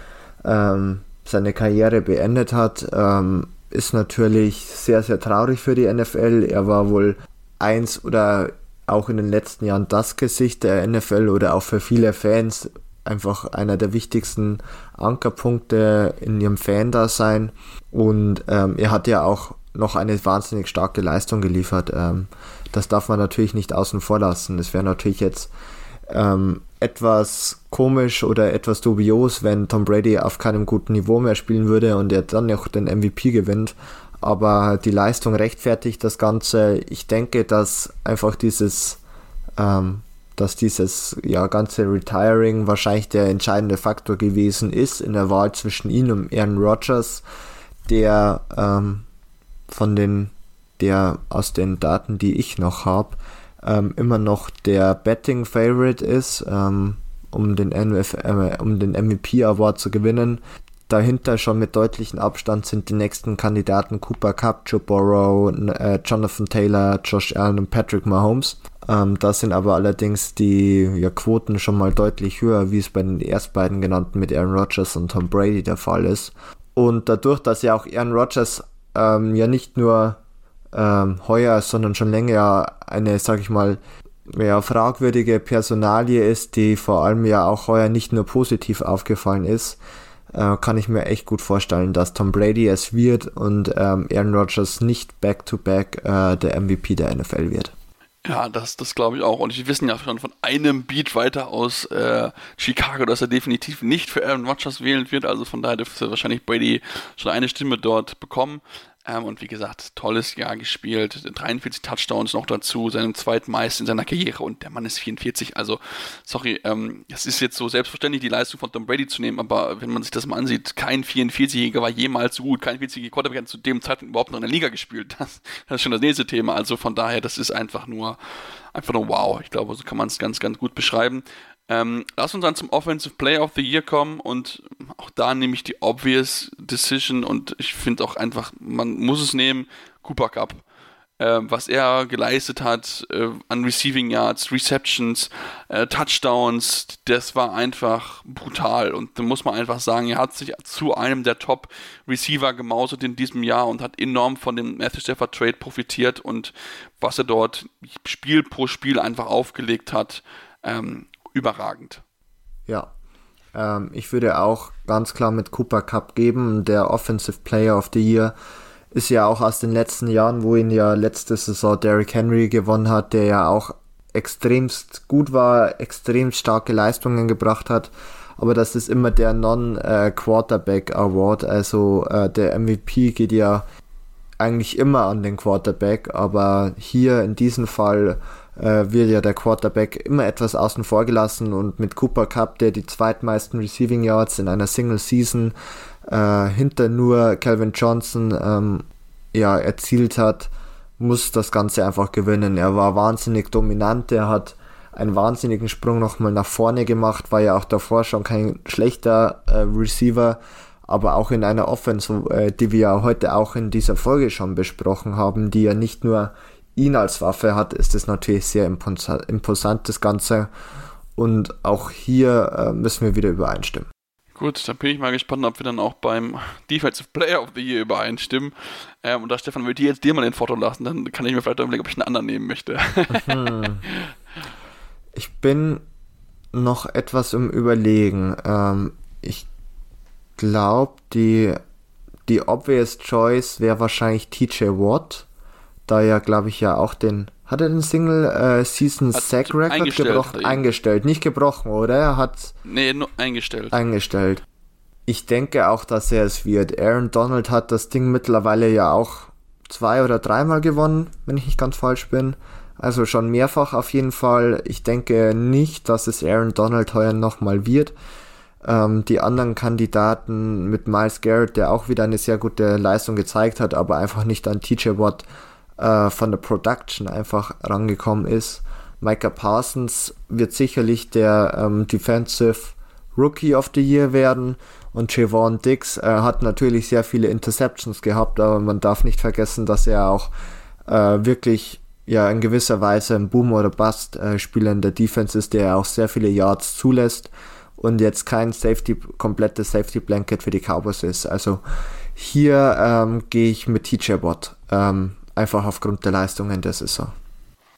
ähm, seine Karriere beendet hat, ähm, ist natürlich sehr, sehr traurig für die NFL. Er war wohl eins oder auch in den letzten Jahren das Gesicht der NFL oder auch für viele Fans einfach einer der wichtigsten Ankerpunkte in ihrem Fan-Dasein. Und ähm, er hat ja auch noch eine wahnsinnig starke Leistung geliefert. Ähm, das darf man natürlich nicht außen vor lassen. Es wäre natürlich jetzt ähm, etwas komisch oder etwas dubios, wenn Tom Brady auf keinem guten Niveau mehr spielen würde und er dann noch den MVP gewinnt. Aber die Leistung rechtfertigt das Ganze. Ich denke, dass einfach dieses, ähm, dass dieses ja ganze Retiring wahrscheinlich der entscheidende Faktor gewesen ist in der Wahl zwischen ihm und Aaron Rodgers, der ähm, von den, der aus den Daten, die ich noch habe, ähm, immer noch der Betting Favorite ist, ähm, um den, MF, äh, um den MVP Award zu gewinnen. Dahinter schon mit deutlichem Abstand sind die nächsten Kandidaten Cooper Cup, Joe Burrow, äh, Jonathan Taylor, Josh Allen und Patrick Mahomes. Ähm, da sind aber allerdings die ja, Quoten schon mal deutlich höher, wie es bei den erst beiden genannten mit Aaron Rodgers und Tom Brady der Fall ist. Und dadurch, dass ja auch Aaron Rodgers ähm, ja nicht nur ähm, heuer, sondern schon länger eine, sag ich mal, ja, fragwürdige Personalie ist, die vor allem ja auch heuer nicht nur positiv aufgefallen ist, äh, kann ich mir echt gut vorstellen, dass Tom Brady es wird und ähm, Aaron Rodgers nicht back-to-back -back, äh, der MVP der NFL wird. Ja, das, das glaube ich auch. Und wir wissen ja schon von einem Beat weiter aus äh, Chicago, dass er definitiv nicht für Aaron Rodgers wählen wird. Also von daher dürfte wahrscheinlich Brady schon eine Stimme dort bekommen. Ähm, und wie gesagt, tolles Jahr gespielt, 43 Touchdowns noch dazu, seinem zweitmeisten in seiner Karriere und der Mann ist 44. Also, sorry, ähm, es ist jetzt so selbstverständlich, die Leistung von Tom Brady zu nehmen, aber wenn man sich das mal ansieht, kein 44-Jähriger war jemals so gut, kein 44-jähriger Quarterback hat zu dem Zeitpunkt überhaupt noch in der Liga gespielt. Das, das ist schon das nächste Thema. Also von daher, das ist einfach nur, einfach nur wow. Ich glaube, so kann man es ganz, ganz gut beschreiben. Ähm, lass uns dann zum Offensive Player of the Year kommen und auch da nehme ich die obvious Decision und ich finde auch einfach, man muss es nehmen, Cooper Cup. Ähm, was er geleistet hat äh, an Receiving Yards, Receptions, äh, Touchdowns, das war einfach brutal. Und da muss man einfach sagen, er hat sich zu einem der Top-Receiver gemausert in diesem Jahr und hat enorm von dem Matthew Stafford Trade profitiert und was er dort Spiel pro Spiel einfach aufgelegt hat, ähm, überragend. Ja, ähm, ich würde auch ganz klar mit Cooper Cup geben. Der Offensive Player of the Year ist ja auch aus den letzten Jahren, wo ihn ja letzte Saison Derrick Henry gewonnen hat, der ja auch extremst gut war, extrem starke Leistungen gebracht hat. Aber das ist immer der Non-Quarterback Award. Also äh, der MVP geht ja eigentlich immer an den Quarterback, aber hier in diesem Fall äh, wird ja der Quarterback immer etwas außen vor gelassen und mit Cooper Cup, der die zweitmeisten Receiving Yards in einer Single Season äh, hinter nur Calvin Johnson ähm, ja, erzielt hat, muss das Ganze einfach gewinnen. Er war wahnsinnig dominant, er hat einen wahnsinnigen Sprung nochmal nach vorne gemacht, war ja auch davor schon kein schlechter äh, Receiver, aber auch in einer Offense, äh, die wir ja heute auch in dieser Folge schon besprochen haben, die ja nicht nur ihn als Waffe hat, ist es natürlich sehr imposant, das Ganze. Und auch hier äh, müssen wir wieder übereinstimmen. Gut, dann bin ich mal gespannt, ob wir dann auch beim Defensive Player of the Year übereinstimmen. Ähm, und da, Stefan, würde ich jetzt dir mal den Foto lassen, dann kann ich mir vielleicht überlegen, ob ich einen anderen nehmen möchte. Mhm. ich bin noch etwas im Überlegen. Ähm, ich glaube, die, die obvious choice wäre wahrscheinlich TJ Watt da ja, glaube ich, ja auch den. Hat er den Single äh, Season Sack Record gebrochen? Eingestellt. Nicht gebrochen, oder? Er hat. Nee, nur eingestellt. Eingestellt. Ich denke auch, dass er es wird. Aaron Donald hat das Ding mittlerweile ja auch zwei oder dreimal gewonnen, wenn ich nicht ganz falsch bin. Also schon mehrfach auf jeden Fall. Ich denke nicht, dass es Aaron Donald heuer nochmal wird. Ähm, die anderen Kandidaten mit Miles Garrett, der auch wieder eine sehr gute Leistung gezeigt hat, aber einfach nicht an TJ Watt äh, von der Production einfach rangekommen ist. Micah Parsons wird sicherlich der ähm, Defensive Rookie of the Year werden und Javon Dix äh, hat natürlich sehr viele Interceptions gehabt, aber man darf nicht vergessen, dass er auch äh, wirklich ja in gewisser Weise ein Boom oder Bust äh, in der Defense ist, der auch sehr viele Yards zulässt und jetzt kein Safety komplettes Safety Blanket für die Cowboys ist. Also hier ähm, gehe ich mit TJ Watt. Ähm, einfach aufgrund der Leistungen der Saison.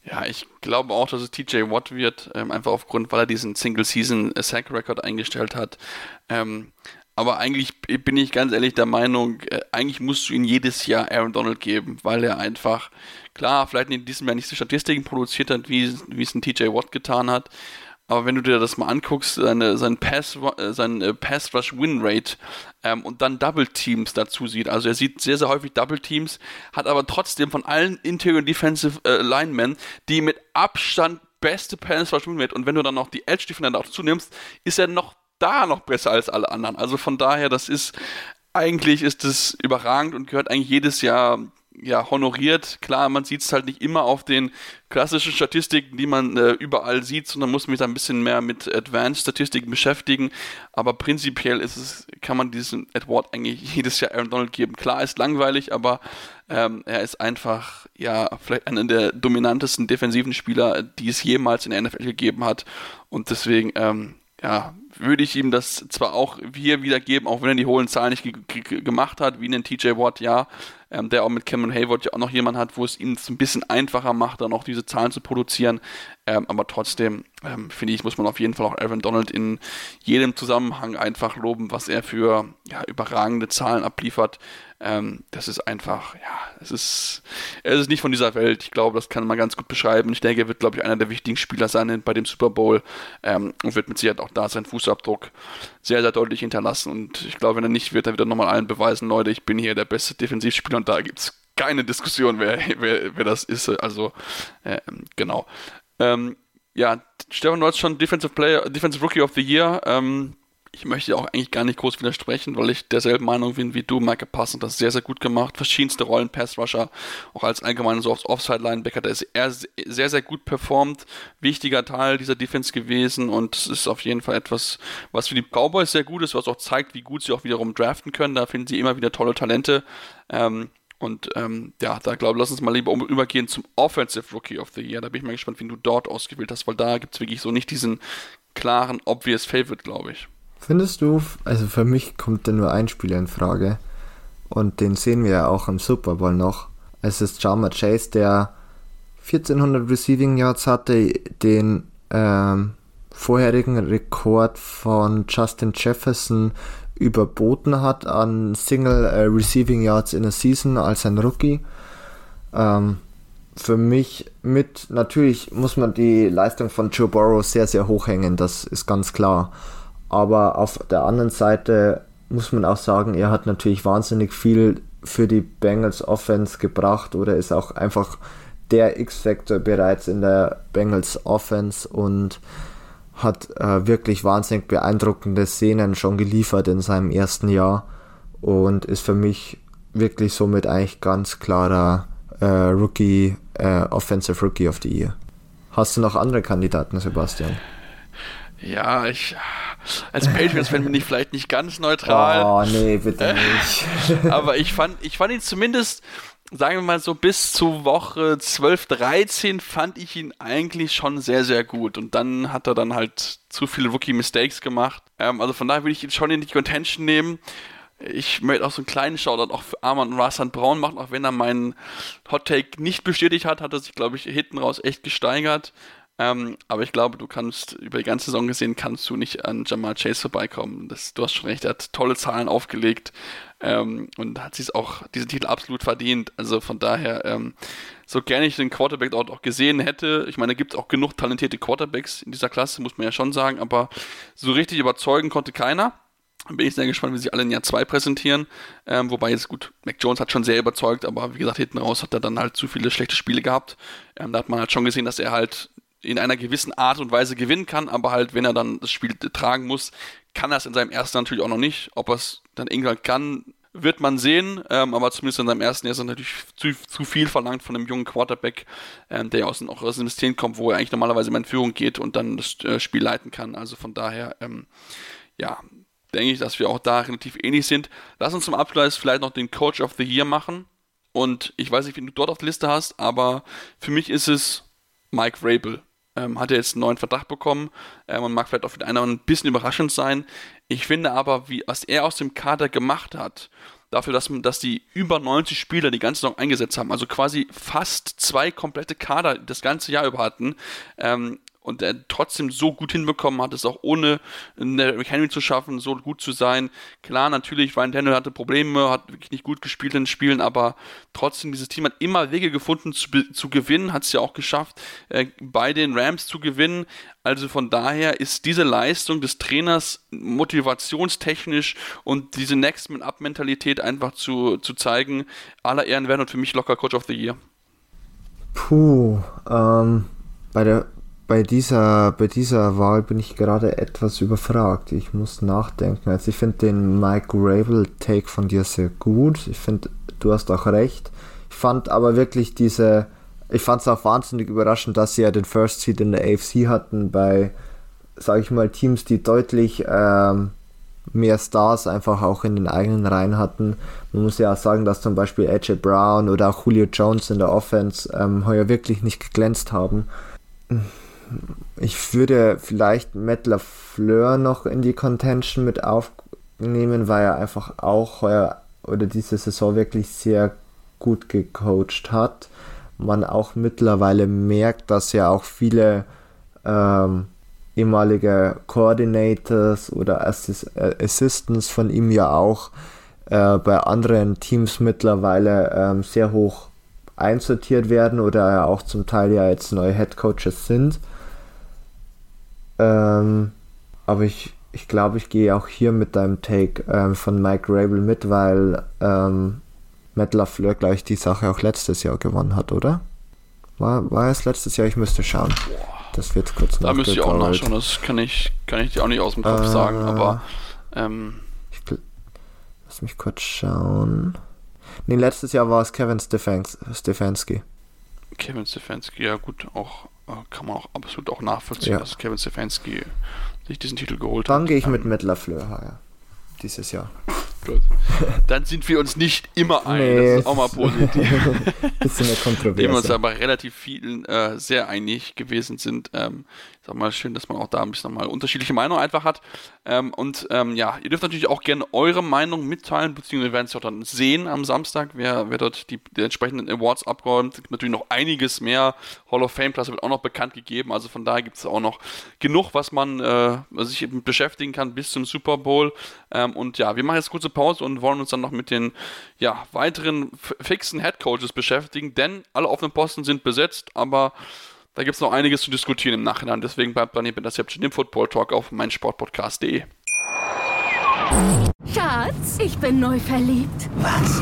Ja, ich glaube auch, dass es TJ Watt wird, ähm, einfach aufgrund, weil er diesen Single-Season-Sack-Record eingestellt hat. Ähm, aber eigentlich bin ich ganz ehrlich der Meinung, äh, eigentlich musst du ihn jedes Jahr Aaron Donald geben, weil er einfach, klar, vielleicht in diesem Jahr nicht so Statistiken produziert hat, wie, wie es ein TJ Watt getan hat, aber wenn du dir das mal anguckst, seine, sein Pass, äh, sein äh, Pass Rush Win Rate ähm, und dann Double Teams dazu sieht, also er sieht sehr, sehr häufig Double Teams, hat aber trotzdem von allen Interior Defensive äh, Linemen die mit Abstand beste Pass Rush wird und wenn du dann noch die Edge Defender dazu nimmst, ist er noch da noch besser als alle anderen. Also von daher, das ist eigentlich ist es überragend und gehört eigentlich jedes Jahr ja, honoriert. Klar, man sieht es halt nicht immer auf den klassischen Statistiken, die man äh, überall sieht, sondern muss mich da ein bisschen mehr mit Advanced-Statistiken beschäftigen. Aber prinzipiell ist es, kann man diesen Award eigentlich jedes Jahr Aaron Donald geben. Klar, ist langweilig, aber ähm, er ist einfach, ja, vielleicht einer der dominantesten defensiven Spieler, die es jemals in der NFL gegeben hat. Und deswegen, ähm, ja, würde ich ihm das zwar auch hier wieder geben, auch wenn er die hohen Zahlen nicht gemacht hat, wie einen TJ Watt, ja, ähm, der auch mit Cameron Hayward ja auch noch jemand hat, wo es ihm ein bisschen einfacher macht, dann auch diese Zahlen zu produzieren. Ähm, aber trotzdem, ähm, finde ich, muss man auf jeden Fall auch Aaron Donald in jedem Zusammenhang einfach loben, was er für ja, überragende Zahlen abliefert. Ähm, das ist einfach, ja, es ist, es ist nicht von dieser Welt. Ich glaube, das kann man ganz gut beschreiben. Ich denke, er wird, glaube ich, einer der wichtigen Spieler sein bei dem Super Bowl ähm, und wird mit Sicherheit auch da seinen Fußabdruck sehr, sehr deutlich hinterlassen. Und ich glaube, wenn er nicht wird, dann wird er nochmal allen beweisen, Leute, ich bin hier der beste Defensivspieler und da gibt es keine Diskussion, wer, wer, wer das ist. Also, äh, genau. Ähm, ja, Stefan, du hast schon Defensive Player, Defensive Rookie of the Year. Ähm, ich möchte auch eigentlich gar nicht groß widersprechen, weil ich derselben Meinung bin wie du. Michael Parsons das sehr, sehr gut gemacht. Verschiedenste Rollen, Pass-Rusher, auch als allgemein so aufs Offside-Linebacker. Da ist er sehr, sehr gut performt. Wichtiger Teil dieser Defense gewesen und es ist auf jeden Fall etwas, was für die Cowboys sehr gut ist, was auch zeigt, wie gut sie auch wiederum draften können. Da finden sie immer wieder tolle Talente. Ähm, und ähm, ja, da glaube ich, lass uns mal lieber übergehen zum Offensive Rookie of the Year. Da bin ich mal gespannt, wie du dort ausgewählt hast, weil da gibt es wirklich so nicht diesen klaren, obvious Favorite, glaube ich. Findest du, also für mich kommt da nur ein Spieler in Frage. Und den sehen wir ja auch im Super Bowl noch. Es ist Jama Chase, der 1400 Receiving Yards hatte, den ähm, vorherigen Rekord von Justin Jefferson überboten hat an Single äh, Receiving Yards in a Season als ein Rookie. Ähm, für mich mit, natürlich muss man die Leistung von Joe Burrow sehr, sehr hoch hängen, das ist ganz klar. Aber auf der anderen Seite muss man auch sagen, er hat natürlich wahnsinnig viel für die Bengals Offense gebracht oder ist auch einfach der X-Factor bereits in der Bengals Offense und hat äh, wirklich wahnsinnig beeindruckende Szenen schon geliefert in seinem ersten Jahr und ist für mich wirklich somit eigentlich ganz klarer äh, Rookie, äh, Offensive Rookie of the Year. Hast du noch andere Kandidaten, Sebastian? Ja, ich als Patriots-Fan bin ich vielleicht nicht ganz neutral. Oh, nee, bitte nicht. Aber ich fand, ich fand ihn zumindest, sagen wir mal so, bis zu Woche 12, 13 fand ich ihn eigentlich schon sehr, sehr gut. Und dann hat er dann halt zu viele Rookie-Mistakes gemacht. Ähm, also von daher würde ich ihn schon in die Contention nehmen. Ich möchte auch so einen kleinen Shoutout auch für Armand und Rasan Braun machen, auch wenn er meinen Hot Take nicht bestätigt hat, hat er sich, glaube ich, hinten raus echt gesteigert. Ähm, aber ich glaube, du kannst über die ganze Saison gesehen, kannst du nicht an Jamal Chase vorbeikommen. Das, du hast schon recht, er hat tolle Zahlen aufgelegt ähm, und hat sich auch diesen Titel absolut verdient. Also von daher, ähm, so gerne ich den Quarterback dort auch gesehen hätte, ich meine, da gibt es auch genug talentierte Quarterbacks in dieser Klasse, muss man ja schon sagen, aber so richtig überzeugen konnte keiner. Bin ich sehr gespannt, wie sie alle in Jahr 2 präsentieren. Ähm, wobei jetzt gut, Mac Jones hat schon sehr überzeugt, aber wie gesagt, hinten raus hat er dann halt zu viele schlechte Spiele gehabt. Ähm, da hat man halt schon gesehen, dass er halt in einer gewissen Art und Weise gewinnen kann, aber halt, wenn er dann das Spiel tragen muss, kann er es in seinem ersten natürlich auch noch nicht. Ob er es dann irgendwann kann, wird man sehen, ähm, aber zumindest in seinem ersten Jahr ist er natürlich zu, zu viel verlangt von einem jungen Quarterback, ähm, der ja aus, auch aus dem System kommt, wo er eigentlich normalerweise immer in Führung geht und dann das äh, Spiel leiten kann. Also von daher, ähm, ja, denke ich, dass wir auch da relativ ähnlich sind. Lass uns zum Abschluss vielleicht noch den Coach of the Year machen. Und ich weiß nicht, wie du dort auf der Liste hast, aber für mich ist es Mike Rabel ähm, hat er jetzt einen neuen Vertrag bekommen ähm, und mag vielleicht auch für den einen ein bisschen überraschend sein. Ich finde aber, wie, was er aus dem Kader gemacht hat, dafür, dass, dass die über 90 Spieler die ganze Saison eingesetzt haben, also quasi fast zwei komplette Kader das ganze Jahr über hatten, ähm, und er trotzdem so gut hinbekommen hat, es auch ohne Derrick Henry zu schaffen, so gut zu sein. Klar, natürlich, Ryan Daniel hatte Probleme, hat wirklich nicht gut gespielt in den Spielen, aber trotzdem, dieses Team hat immer Wege gefunden zu, zu gewinnen, hat es ja auch geschafft, äh, bei den Rams zu gewinnen. Also von daher ist diese Leistung des Trainers motivationstechnisch und diese Next-Man-Up-Mentalität einfach zu, zu zeigen, aller Ehren werden und für mich locker Coach of the Year. Puh, ähm, bei der bei dieser, bei dieser Wahl bin ich gerade etwas überfragt. Ich muss nachdenken. Also ich finde den Mike Rabel Take von dir sehr gut. Ich finde, du hast auch recht. Ich fand aber wirklich diese, ich fand es auch wahnsinnig überraschend, dass sie ja den First Seed in der AFC hatten bei, sage ich mal, Teams, die deutlich ähm, mehr Stars einfach auch in den eigenen Reihen hatten. Man muss ja auch sagen, dass zum Beispiel AJ Brown oder auch Julio Jones in der Offense ähm, heuer wirklich nicht geglänzt haben. Ich würde vielleicht Matt LaFleur noch in die Contention mit aufnehmen, weil er einfach auch heuer oder diese Saison wirklich sehr gut gecoacht hat. Man auch mittlerweile merkt, dass er auch viele ähm, ehemalige Coordinators oder Assist äh, Assistants von ihm ja auch äh, bei anderen Teams mittlerweile ähm, sehr hoch einsortiert werden oder auch zum Teil ja jetzt neue Head Coaches sind. Ähm, aber ich, ich glaube, ich gehe auch hier mit deinem Take ähm, von Mike Rabel mit, weil ähm, Matt LaFleur gleich die Sache auch letztes Jahr gewonnen hat, oder? War, war es letztes Jahr? Ich müsste schauen. Das wird kurz Da müsste ich auch nachschauen, das kann ich, kann ich dir auch nicht aus dem Kopf äh, sagen, aber ähm, ich, lass mich kurz schauen. Nee, letztes Jahr war es Kevin Stefanski. Kevin Stefanski, ja gut, auch kann man auch absolut auch nachvollziehen, ja. dass Kevin Stefanski sich diesen Titel geholt Dann hat. Dann gehe ich ähm, mit Matt LaFleur ja, dieses Jahr. Gut. Dann sind wir uns nicht immer ein. Nee. Das ist auch mal positiv. Bisschen mehr kontrovers. Dem wir uns aber relativ vielen äh, sehr einig gewesen sind. Ähm, sag mal, schön, dass man auch da ein bisschen mal unterschiedliche Meinungen einfach hat. Ähm, und ähm, ja, ihr dürft natürlich auch gerne eure Meinung mitteilen, beziehungsweise wir werden es auch dann sehen am Samstag, wer, wer dort die, die entsprechenden Awards abräumt. Es gibt natürlich noch einiges mehr. Hall of Fame Klasse wird auch noch bekannt gegeben. Also von daher gibt es auch noch genug, was man äh, sich beschäftigen kann bis zum Super Bowl. Ähm, und ja, wir machen jetzt kurze Pause und wollen uns dann noch mit den ja, weiteren fixen Head Coaches beschäftigen, denn alle offenen Posten sind besetzt, aber da gibt es noch einiges zu diskutieren im Nachhinein. Deswegen bleibt dran, bei Interception im Football Talk auf meinsportpodcast.de. Schatz, ich bin neu verliebt. Was?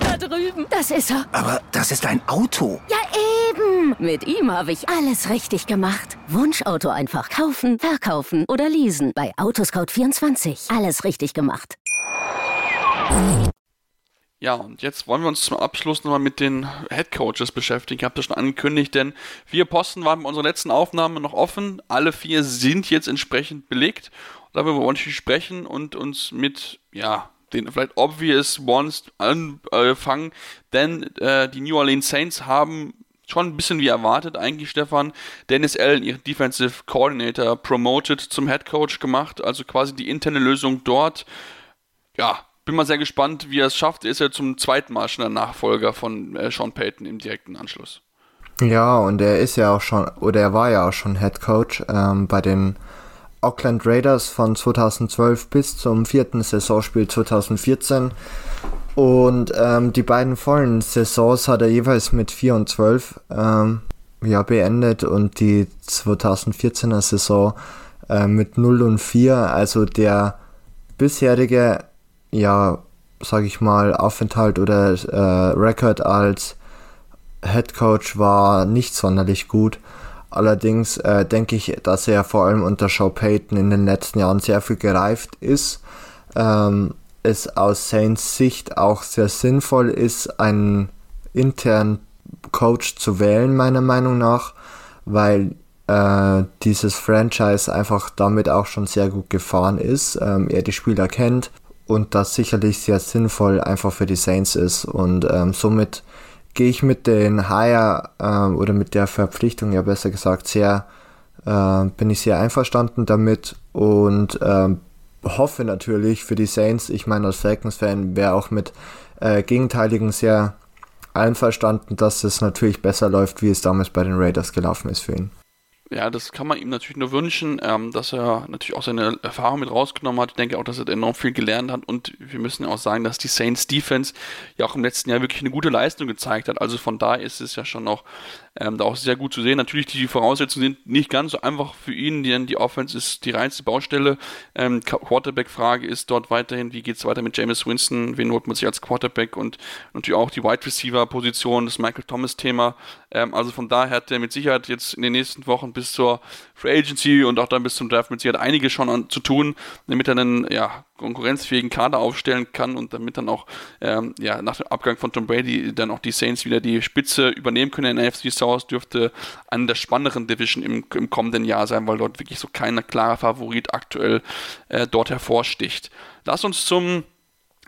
Da drüben. Das ist er. Aber das ist ein Auto. Ja, eben. Mit ihm habe ich alles richtig gemacht. Wunschauto einfach kaufen, verkaufen oder leasen. Bei Autoscout24. Alles richtig gemacht. Ja, und jetzt wollen wir uns zum Abschluss nochmal mit den Head Coaches beschäftigen. Ich habe das schon angekündigt, denn vier Posten waren bei unserer letzten Aufnahme noch offen. Alle vier sind jetzt entsprechend belegt. Darüber wollen wir sprechen und uns mit, ja, den vielleicht obvious ones anfangen, denn äh, die New Orleans Saints haben schon ein bisschen wie erwartet eigentlich, Stefan, Dennis Allen, ihren Defensive Coordinator, promoted zum Head Coach gemacht, also quasi die interne Lösung dort. Ja, bin mal sehr gespannt, wie er es schafft. Er ist ja zum zweiten Mal schon der Nachfolger von äh, Sean Payton im direkten Anschluss. Ja, und er ist ja auch schon, oder er war ja auch schon Head Coach ähm, bei den Auckland Raiders von 2012 bis zum vierten Saisonspiel 2014. Und ähm, die beiden vollen Saisons hat er jeweils mit 4 und 12 ähm, ja, beendet und die 2014er Saison äh, mit 0 und 4. Also der bisherige ja, sag ich mal, Aufenthalt oder äh, Record als Head Coach war nicht sonderlich gut. Allerdings äh, denke ich, dass er vor allem unter Joe Payton in den letzten Jahren sehr viel gereift ist. Ähm, es aus Saints Sicht auch sehr sinnvoll ist, einen internen Coach zu wählen, meiner Meinung nach, weil äh, dieses Franchise einfach damit auch schon sehr gut gefahren ist. Ähm, er die Spieler kennt und das sicherlich sehr sinnvoll einfach für die Saints ist und ähm, somit gehe ich mit den Hire ähm, oder mit der Verpflichtung ja besser gesagt sehr äh, bin ich sehr einverstanden damit und ähm, hoffe natürlich für die Saints, ich meine als Falcons-Fan wäre auch mit äh, Gegenteiligen sehr einverstanden, dass es natürlich besser läuft, wie es damals bei den Raiders gelaufen ist für ihn. Ja, das kann man ihm natürlich nur wünschen, ähm, dass er natürlich auch seine Erfahrung mit rausgenommen hat. Ich denke auch, dass er enorm viel gelernt hat und wir müssen auch sagen, dass die Saints Defense ja auch im letzten Jahr wirklich eine gute Leistung gezeigt hat. Also von da ist es ja schon noch ähm, da auch sehr gut zu sehen. Natürlich, die Voraussetzungen sind nicht ganz so einfach für ihn, denn die Offense ist die reinste Baustelle. Ähm, Quarterback-Frage ist dort weiterhin, wie geht es weiter mit James Winston, wen holt man sich als Quarterback und natürlich auch die Wide Receiver-Position, das Michael Thomas-Thema. Ähm, also von daher hat er mit Sicherheit jetzt in den nächsten Wochen bis zur Free Agency und auch dann bis zum Draft mit sie hat einige schon an, zu tun, damit er einen ja, konkurrenzfähigen Kader aufstellen kann und damit dann auch ähm, ja, nach dem Abgang von Tom Brady dann auch die Saints wieder die Spitze übernehmen können in der NFC South, dürfte eine der spannenderen Division im, im kommenden Jahr sein, weil dort wirklich so kein klarer Favorit aktuell äh, dort hervorsticht. Lass uns zum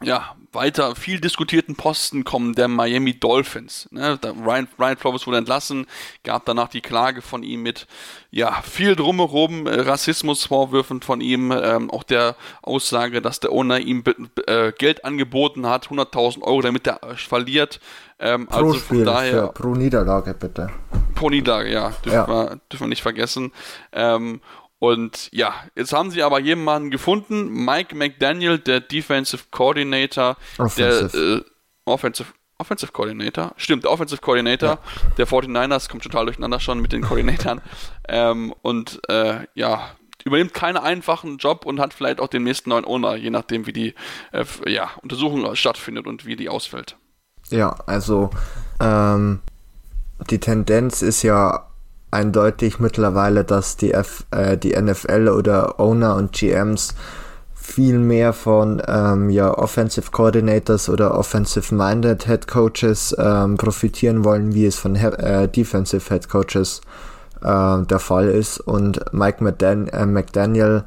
ja, weiter viel diskutierten Posten kommen der Miami Dolphins. Ne? Ryan, Ryan Flores wurde entlassen, gab danach die Klage von ihm mit ja, viel drumherum, äh, Rassismusvorwürfen von ihm, ähm, auch der Aussage, dass der Owner ihm äh, Geld angeboten hat, 100.000 Euro, damit er äh, verliert. Ähm, pro also Spiel, daher. pro Niederlage bitte. Pro Niederlage, ja, dürfen, ja. Wir, dürfen wir nicht vergessen. Ähm, und ja, jetzt haben sie aber jemanden gefunden, Mike McDaniel, der Defensive Coordinator, Offensive. der äh, Offensive, Offensive Coordinator, stimmt, der Offensive Coordinator ja. der 49ers, kommt total durcheinander schon mit den Koordinatoren. ähm, und äh, ja, übernimmt keinen einfachen Job und hat vielleicht auch den nächsten neuen Owner, je nachdem, wie die äh, ja, Untersuchung stattfindet und wie die ausfällt. Ja, also ähm, die Tendenz ist ja eindeutig mittlerweile, dass die, F, äh, die NFL oder Owner und GMs viel mehr von ähm, ja, Offensive Coordinators oder Offensive-Minded Head Coaches ähm, profitieren wollen, wie es von He äh, Defensive Head Coaches äh, der Fall ist. Und Mike McDan äh, McDaniel,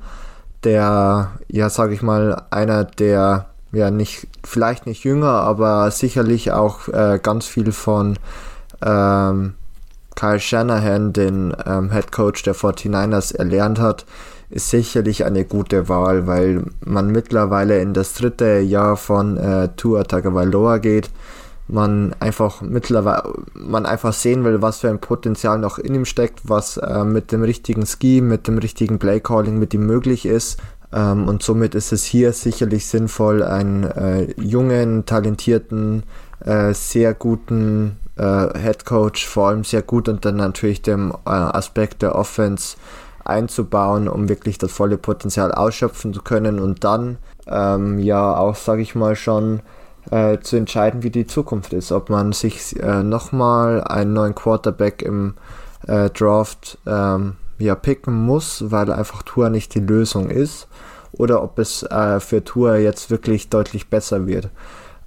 der, ja, sag ich mal, einer der, ja, nicht, vielleicht nicht jünger, aber sicherlich auch äh, ganz viel von ähm, Kyle Shanahan, den ähm, Head Coach der 49ers, erlernt hat, ist sicherlich eine gute Wahl, weil man mittlerweile in das dritte Jahr von äh, Tua Tagovailoa geht. Man einfach mittlerweile, man einfach sehen will, was für ein Potenzial noch in ihm steckt, was äh, mit dem richtigen Scheme, mit dem richtigen Playcalling mit ihm möglich ist. Ähm, und somit ist es hier sicherlich sinnvoll, einen äh, jungen, talentierten, äh, sehr guten äh, Head Coach vor allem sehr gut und dann natürlich dem äh, Aspekt der Offense einzubauen, um wirklich das volle Potenzial ausschöpfen zu können und dann ähm, ja auch, sage ich mal, schon äh, zu entscheiden, wie die Zukunft ist. Ob man sich äh, nochmal einen neuen Quarterback im äh, Draft ähm, ja, picken muss, weil einfach Tour nicht die Lösung ist, oder ob es äh, für Tour jetzt wirklich deutlich besser wird.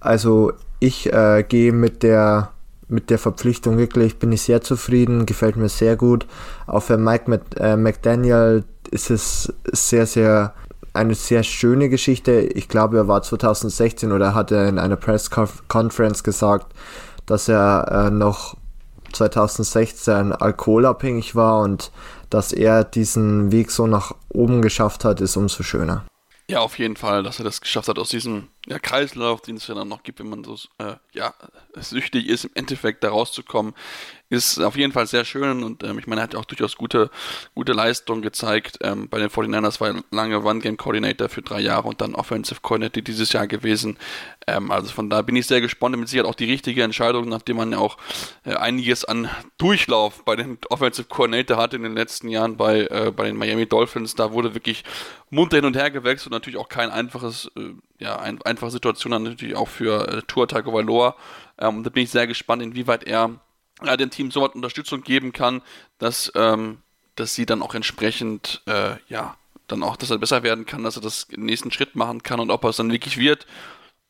Also ich äh, gehe mit der mit der Verpflichtung wirklich bin ich sehr zufrieden, gefällt mir sehr gut. Auch für Mike Mc, äh, McDaniel ist es sehr, sehr eine sehr schöne Geschichte. Ich glaube, er war 2016 oder hat er in einer Press Conference gesagt, dass er äh, noch 2016 alkoholabhängig war und dass er diesen Weg so nach oben geschafft hat, ist umso schöner. Ja, auf jeden Fall, dass er das geschafft hat, aus diesem ja, Kreislauf, den es ja dann noch gibt, wenn man so äh, ja, süchtig ist, im Endeffekt da rauszukommen, ist auf jeden Fall sehr schön und ähm, ich meine, er hat auch durchaus gute, gute Leistung gezeigt. Ähm, bei den 49ers war er lange One-Game-Coordinator für drei Jahre und dann Offensive Coordinator dieses Jahr gewesen. Ähm, also von da bin ich sehr gespannt. Mit Sicherheit auch die richtige Entscheidung, nachdem man ja auch äh, einiges an Durchlauf bei den Offensive Coordinator hatte in den letzten Jahren bei, äh, bei den Miami Dolphins. Da wurde wirklich munter hin und her gewechselt und natürlich auch kein einfaches, äh, ja, ein, einfache Situation dann natürlich auch für äh, Tour Tagovailoa. Ähm, da bin ich sehr gespannt, inwieweit er äh, dem Team so was Unterstützung geben kann, dass, ähm, dass sie dann auch entsprechend, äh, ja, dann auch, dass er besser werden kann, dass er das nächsten Schritt machen kann und ob er es dann wirklich wird,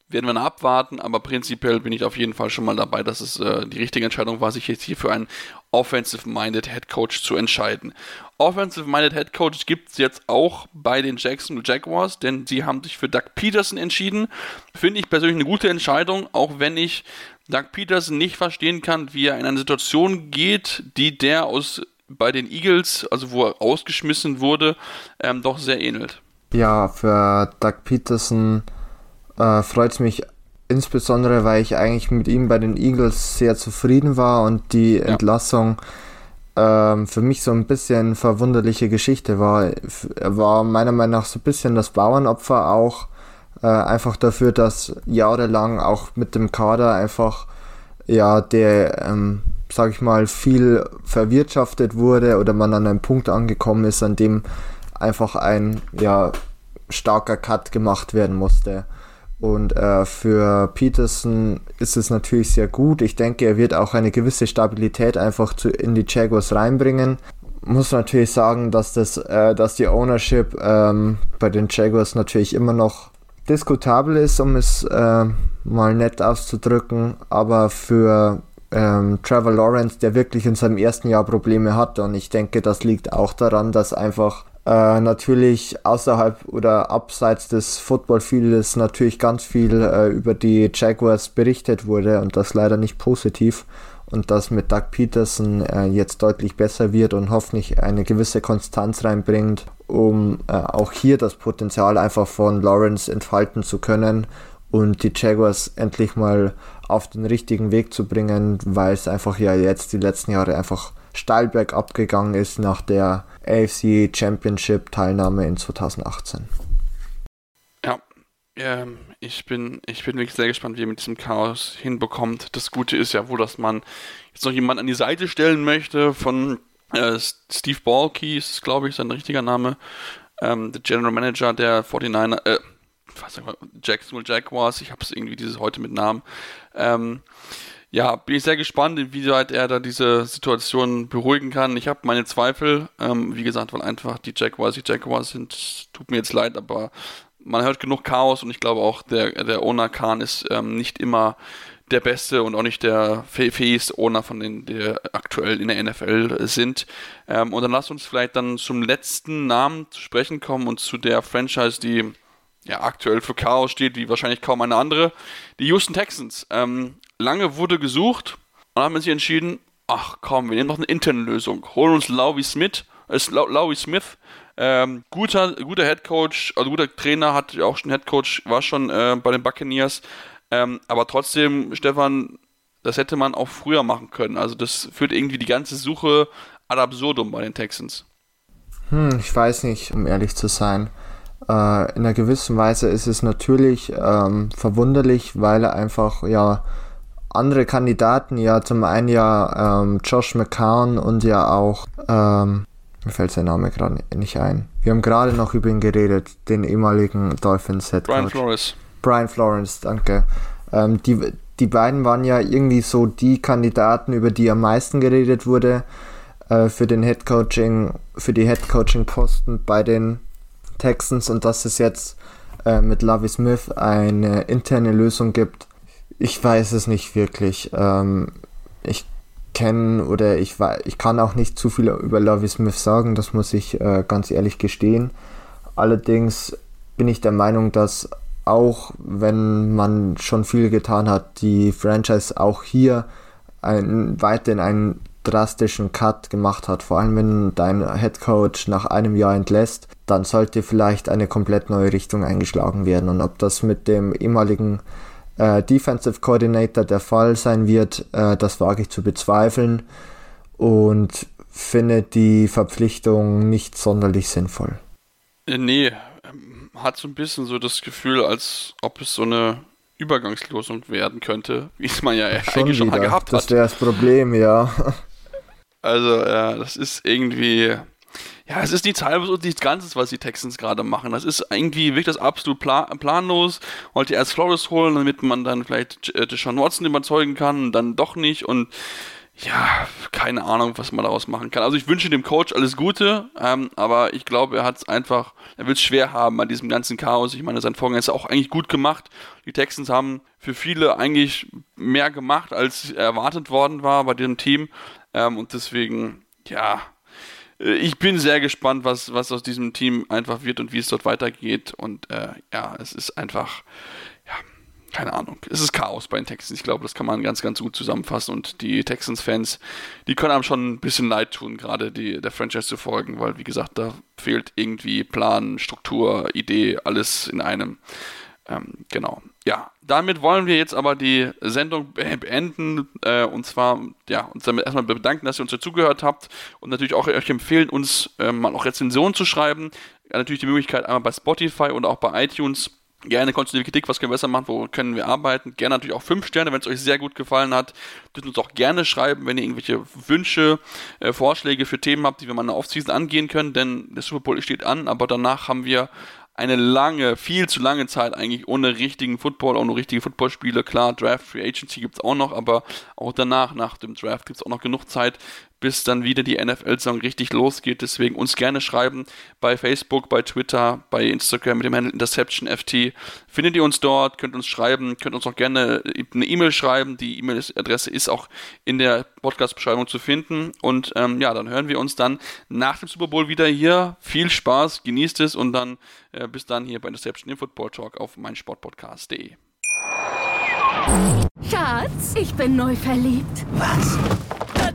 werden wir noch abwarten, aber prinzipiell bin ich auf jeden Fall schon mal dabei, dass es äh, die richtige Entscheidung war, sich jetzt hier für einen Offensive-Minded Head Coach zu entscheiden. Offensive-Minded Head Coach gibt es jetzt auch bei den Jacksonville Jaguars, denn sie haben sich für Doug Peterson entschieden. Finde ich persönlich eine gute Entscheidung, auch wenn ich Doug Peterson nicht verstehen kann, wie er in eine Situation geht, die der aus bei den Eagles, also wo er ausgeschmissen wurde, ähm, doch sehr ähnelt. Ja, für Doug Peterson äh, freut es mich insbesondere, weil ich eigentlich mit ihm bei den Eagles sehr zufrieden war und die ja. Entlassung ähm, für mich so ein bisschen verwunderliche Geschichte war. Er war meiner Meinung nach so ein bisschen das Bauernopfer auch äh, einfach dafür, dass jahrelang auch mit dem Kader einfach, ja, der, ähm, sag ich mal, viel verwirtschaftet wurde oder man an einem Punkt angekommen ist, an dem einfach ein, ja, starker Cut gemacht werden musste. Und äh, für Peterson ist es natürlich sehr gut. Ich denke, er wird auch eine gewisse Stabilität einfach zu, in die Jaguars reinbringen muss natürlich sagen, dass das, äh, dass die Ownership ähm, bei den Jaguars natürlich immer noch diskutabel ist, um es äh, mal nett auszudrücken, aber für ähm, Trevor Lawrence, der wirklich in seinem ersten Jahr Probleme hatte und ich denke, das liegt auch daran, dass einfach äh, natürlich außerhalb oder abseits des Footballfieldes natürlich ganz viel äh, über die Jaguars berichtet wurde und das leider nicht positiv. Und das mit Doug Peterson äh, jetzt deutlich besser wird und hoffentlich eine gewisse Konstanz reinbringt, um äh, auch hier das Potenzial einfach von Lawrence entfalten zu können und die Jaguars endlich mal auf den richtigen Weg zu bringen, weil es einfach ja jetzt die letzten Jahre einfach steil bergab gegangen ist nach der AFC Championship Teilnahme in 2018. Ja, ähm, ich bin, ich bin wirklich sehr gespannt, wie er mit diesem Chaos hinbekommt. Das Gute ist ja wohl, dass man jetzt noch jemanden an die Seite stellen möchte von äh, Steve Balky, ist glaube ich sein richtiger Name, ähm, der General Manager der 49er, äh, was Jacksonville Jaguars, ich habe es irgendwie dieses heute mit Namen. Ähm, ja, bin ich sehr gespannt, inwieweit er da diese Situation beruhigen kann. Ich habe meine Zweifel, ähm, wie gesagt, weil einfach die Jaguars die Jaguars sind, tut mir jetzt leid, aber man hört genug Chaos und ich glaube auch, der, der Owner Khan ist ähm, nicht immer der beste und auch nicht der fähigste Owner von denen, die aktuell in der NFL sind. Ähm, und dann lass uns vielleicht dann zum letzten Namen zu sprechen kommen und zu der Franchise, die ja aktuell für Chaos steht, wie wahrscheinlich kaum eine andere. Die Houston Texans. Ähm, lange wurde gesucht und haben sich entschieden, ach komm, wir nehmen noch eine interne Lösung. Holen uns Lowy Smith, äh, Lowy Smith, ähm, guter, guter Head Coach, also guter Trainer, hat ja auch schon Head Coach, war schon äh, bei den Buccaneers. Ähm, aber trotzdem, Stefan, das hätte man auch früher machen können. Also das führt irgendwie die ganze Suche ad absurdum bei den Texans. Hm, ich weiß nicht, um ehrlich zu sein. Äh, in einer gewissen Weise ist es natürlich ähm, verwunderlich, weil er einfach ja andere Kandidaten, ja zum einen ja ähm, Josh McCown und ja auch, ähm, mir fällt sein Name gerade nicht ein. Wir haben gerade noch über ihn geredet, den ehemaligen Dolphins Head Brian Flores. Brian Florence, danke. Ähm, die, die beiden waren ja irgendwie so die Kandidaten, über die am meisten geredet wurde äh, für den Head Coaching, für die Head Coaching Posten bei den Texans und dass es jetzt äh, mit Lovey Smith eine interne Lösung gibt, ich weiß es nicht wirklich. Ähm, ich kenne oder ich, ich kann auch nicht zu viel über Lovey Smith sagen, das muss ich äh, ganz ehrlich gestehen. Allerdings bin ich der Meinung, dass auch wenn man schon viel getan hat, die Franchise auch hier ein, weiterhin einen drastischen Cut gemacht hat. Vor allem wenn dein Head Coach nach einem Jahr entlässt, dann sollte vielleicht eine komplett neue Richtung eingeschlagen werden. Und ob das mit dem ehemaligen äh, Defensive Coordinator der Fall sein wird, äh, das wage ich zu bezweifeln und finde die Verpflichtung nicht sonderlich sinnvoll. Äh, nee, ähm, hat so ein bisschen so das Gefühl, als ob es so eine Übergangslosung werden könnte, wie es man ja schon eigentlich schon mal gehabt hat. Das wäre das Problem, ja. Also, ja, das ist irgendwie ja, es ist nichts halbes und nichts Ganzes, was die Texans gerade machen. Das ist irgendwie wirklich das absolut plan planlos. Wollte erst Flores holen, damit man dann vielleicht äh, Deshaun Watson überzeugen kann dann doch nicht und ja, keine Ahnung, was man daraus machen kann. Also ich wünsche dem Coach alles Gute, ähm, aber ich glaube, er hat es einfach, er wird es schwer haben an diesem ganzen Chaos. Ich meine, sein Vorgänger ist auch eigentlich gut gemacht. Die Texans haben für viele eigentlich mehr gemacht, als erwartet worden war bei dem Team. Ähm, und deswegen, ja, ich bin sehr gespannt, was, was aus diesem Team einfach wird und wie es dort weitergeht. Und äh, ja, es ist einfach, ja, keine Ahnung. Es ist Chaos bei den Texans. Ich glaube, das kann man ganz, ganz gut zusammenfassen. Und die Texans-Fans, die können einem schon ein bisschen leid tun, gerade die, der Franchise zu folgen, weil, wie gesagt, da fehlt irgendwie Plan, Struktur, Idee, alles in einem. Ähm, genau. Ja, damit wollen wir jetzt aber die Sendung beenden. Äh, und zwar, ja, uns damit erstmal bedanken, dass ihr uns dazugehört habt. Und natürlich auch euch empfehlen, uns äh, mal auch Rezensionen zu schreiben. Ja, natürlich die Möglichkeit einmal bei Spotify und auch bei iTunes. Gerne konstruktive Kritik, was können wir besser machen, wo können wir arbeiten. Gerne natürlich auch 5 Sterne, wenn es euch sehr gut gefallen hat. Dürft uns auch gerne schreiben, wenn ihr irgendwelche Wünsche, äh, Vorschläge für Themen habt, die wir mal in der Offseason angehen können, denn der Super Bowl steht an, aber danach haben wir eine lange, viel zu lange Zeit eigentlich ohne richtigen Football, ohne richtige Footballspiele. Klar, Draft, Free Agency gibt es auch noch, aber auch danach, nach dem Draft, gibt es auch noch genug Zeit, bis dann wieder die NFL-Saison richtig losgeht. Deswegen uns gerne schreiben bei Facebook, bei Twitter, bei Instagram mit dem Handle InterceptionFT. Findet ihr uns dort, könnt uns schreiben, könnt uns auch gerne eine E-Mail schreiben. Die E-Mail-Adresse ist auch in der Podcast-Beschreibung zu finden. Und ähm, ja, dann hören wir uns dann nach dem Super Bowl wieder hier. Viel Spaß, genießt es und dann äh, bis dann hier bei Interception im Football Talk auf meinsportpodcast.de. Schatz, ich bin neu verliebt. Was?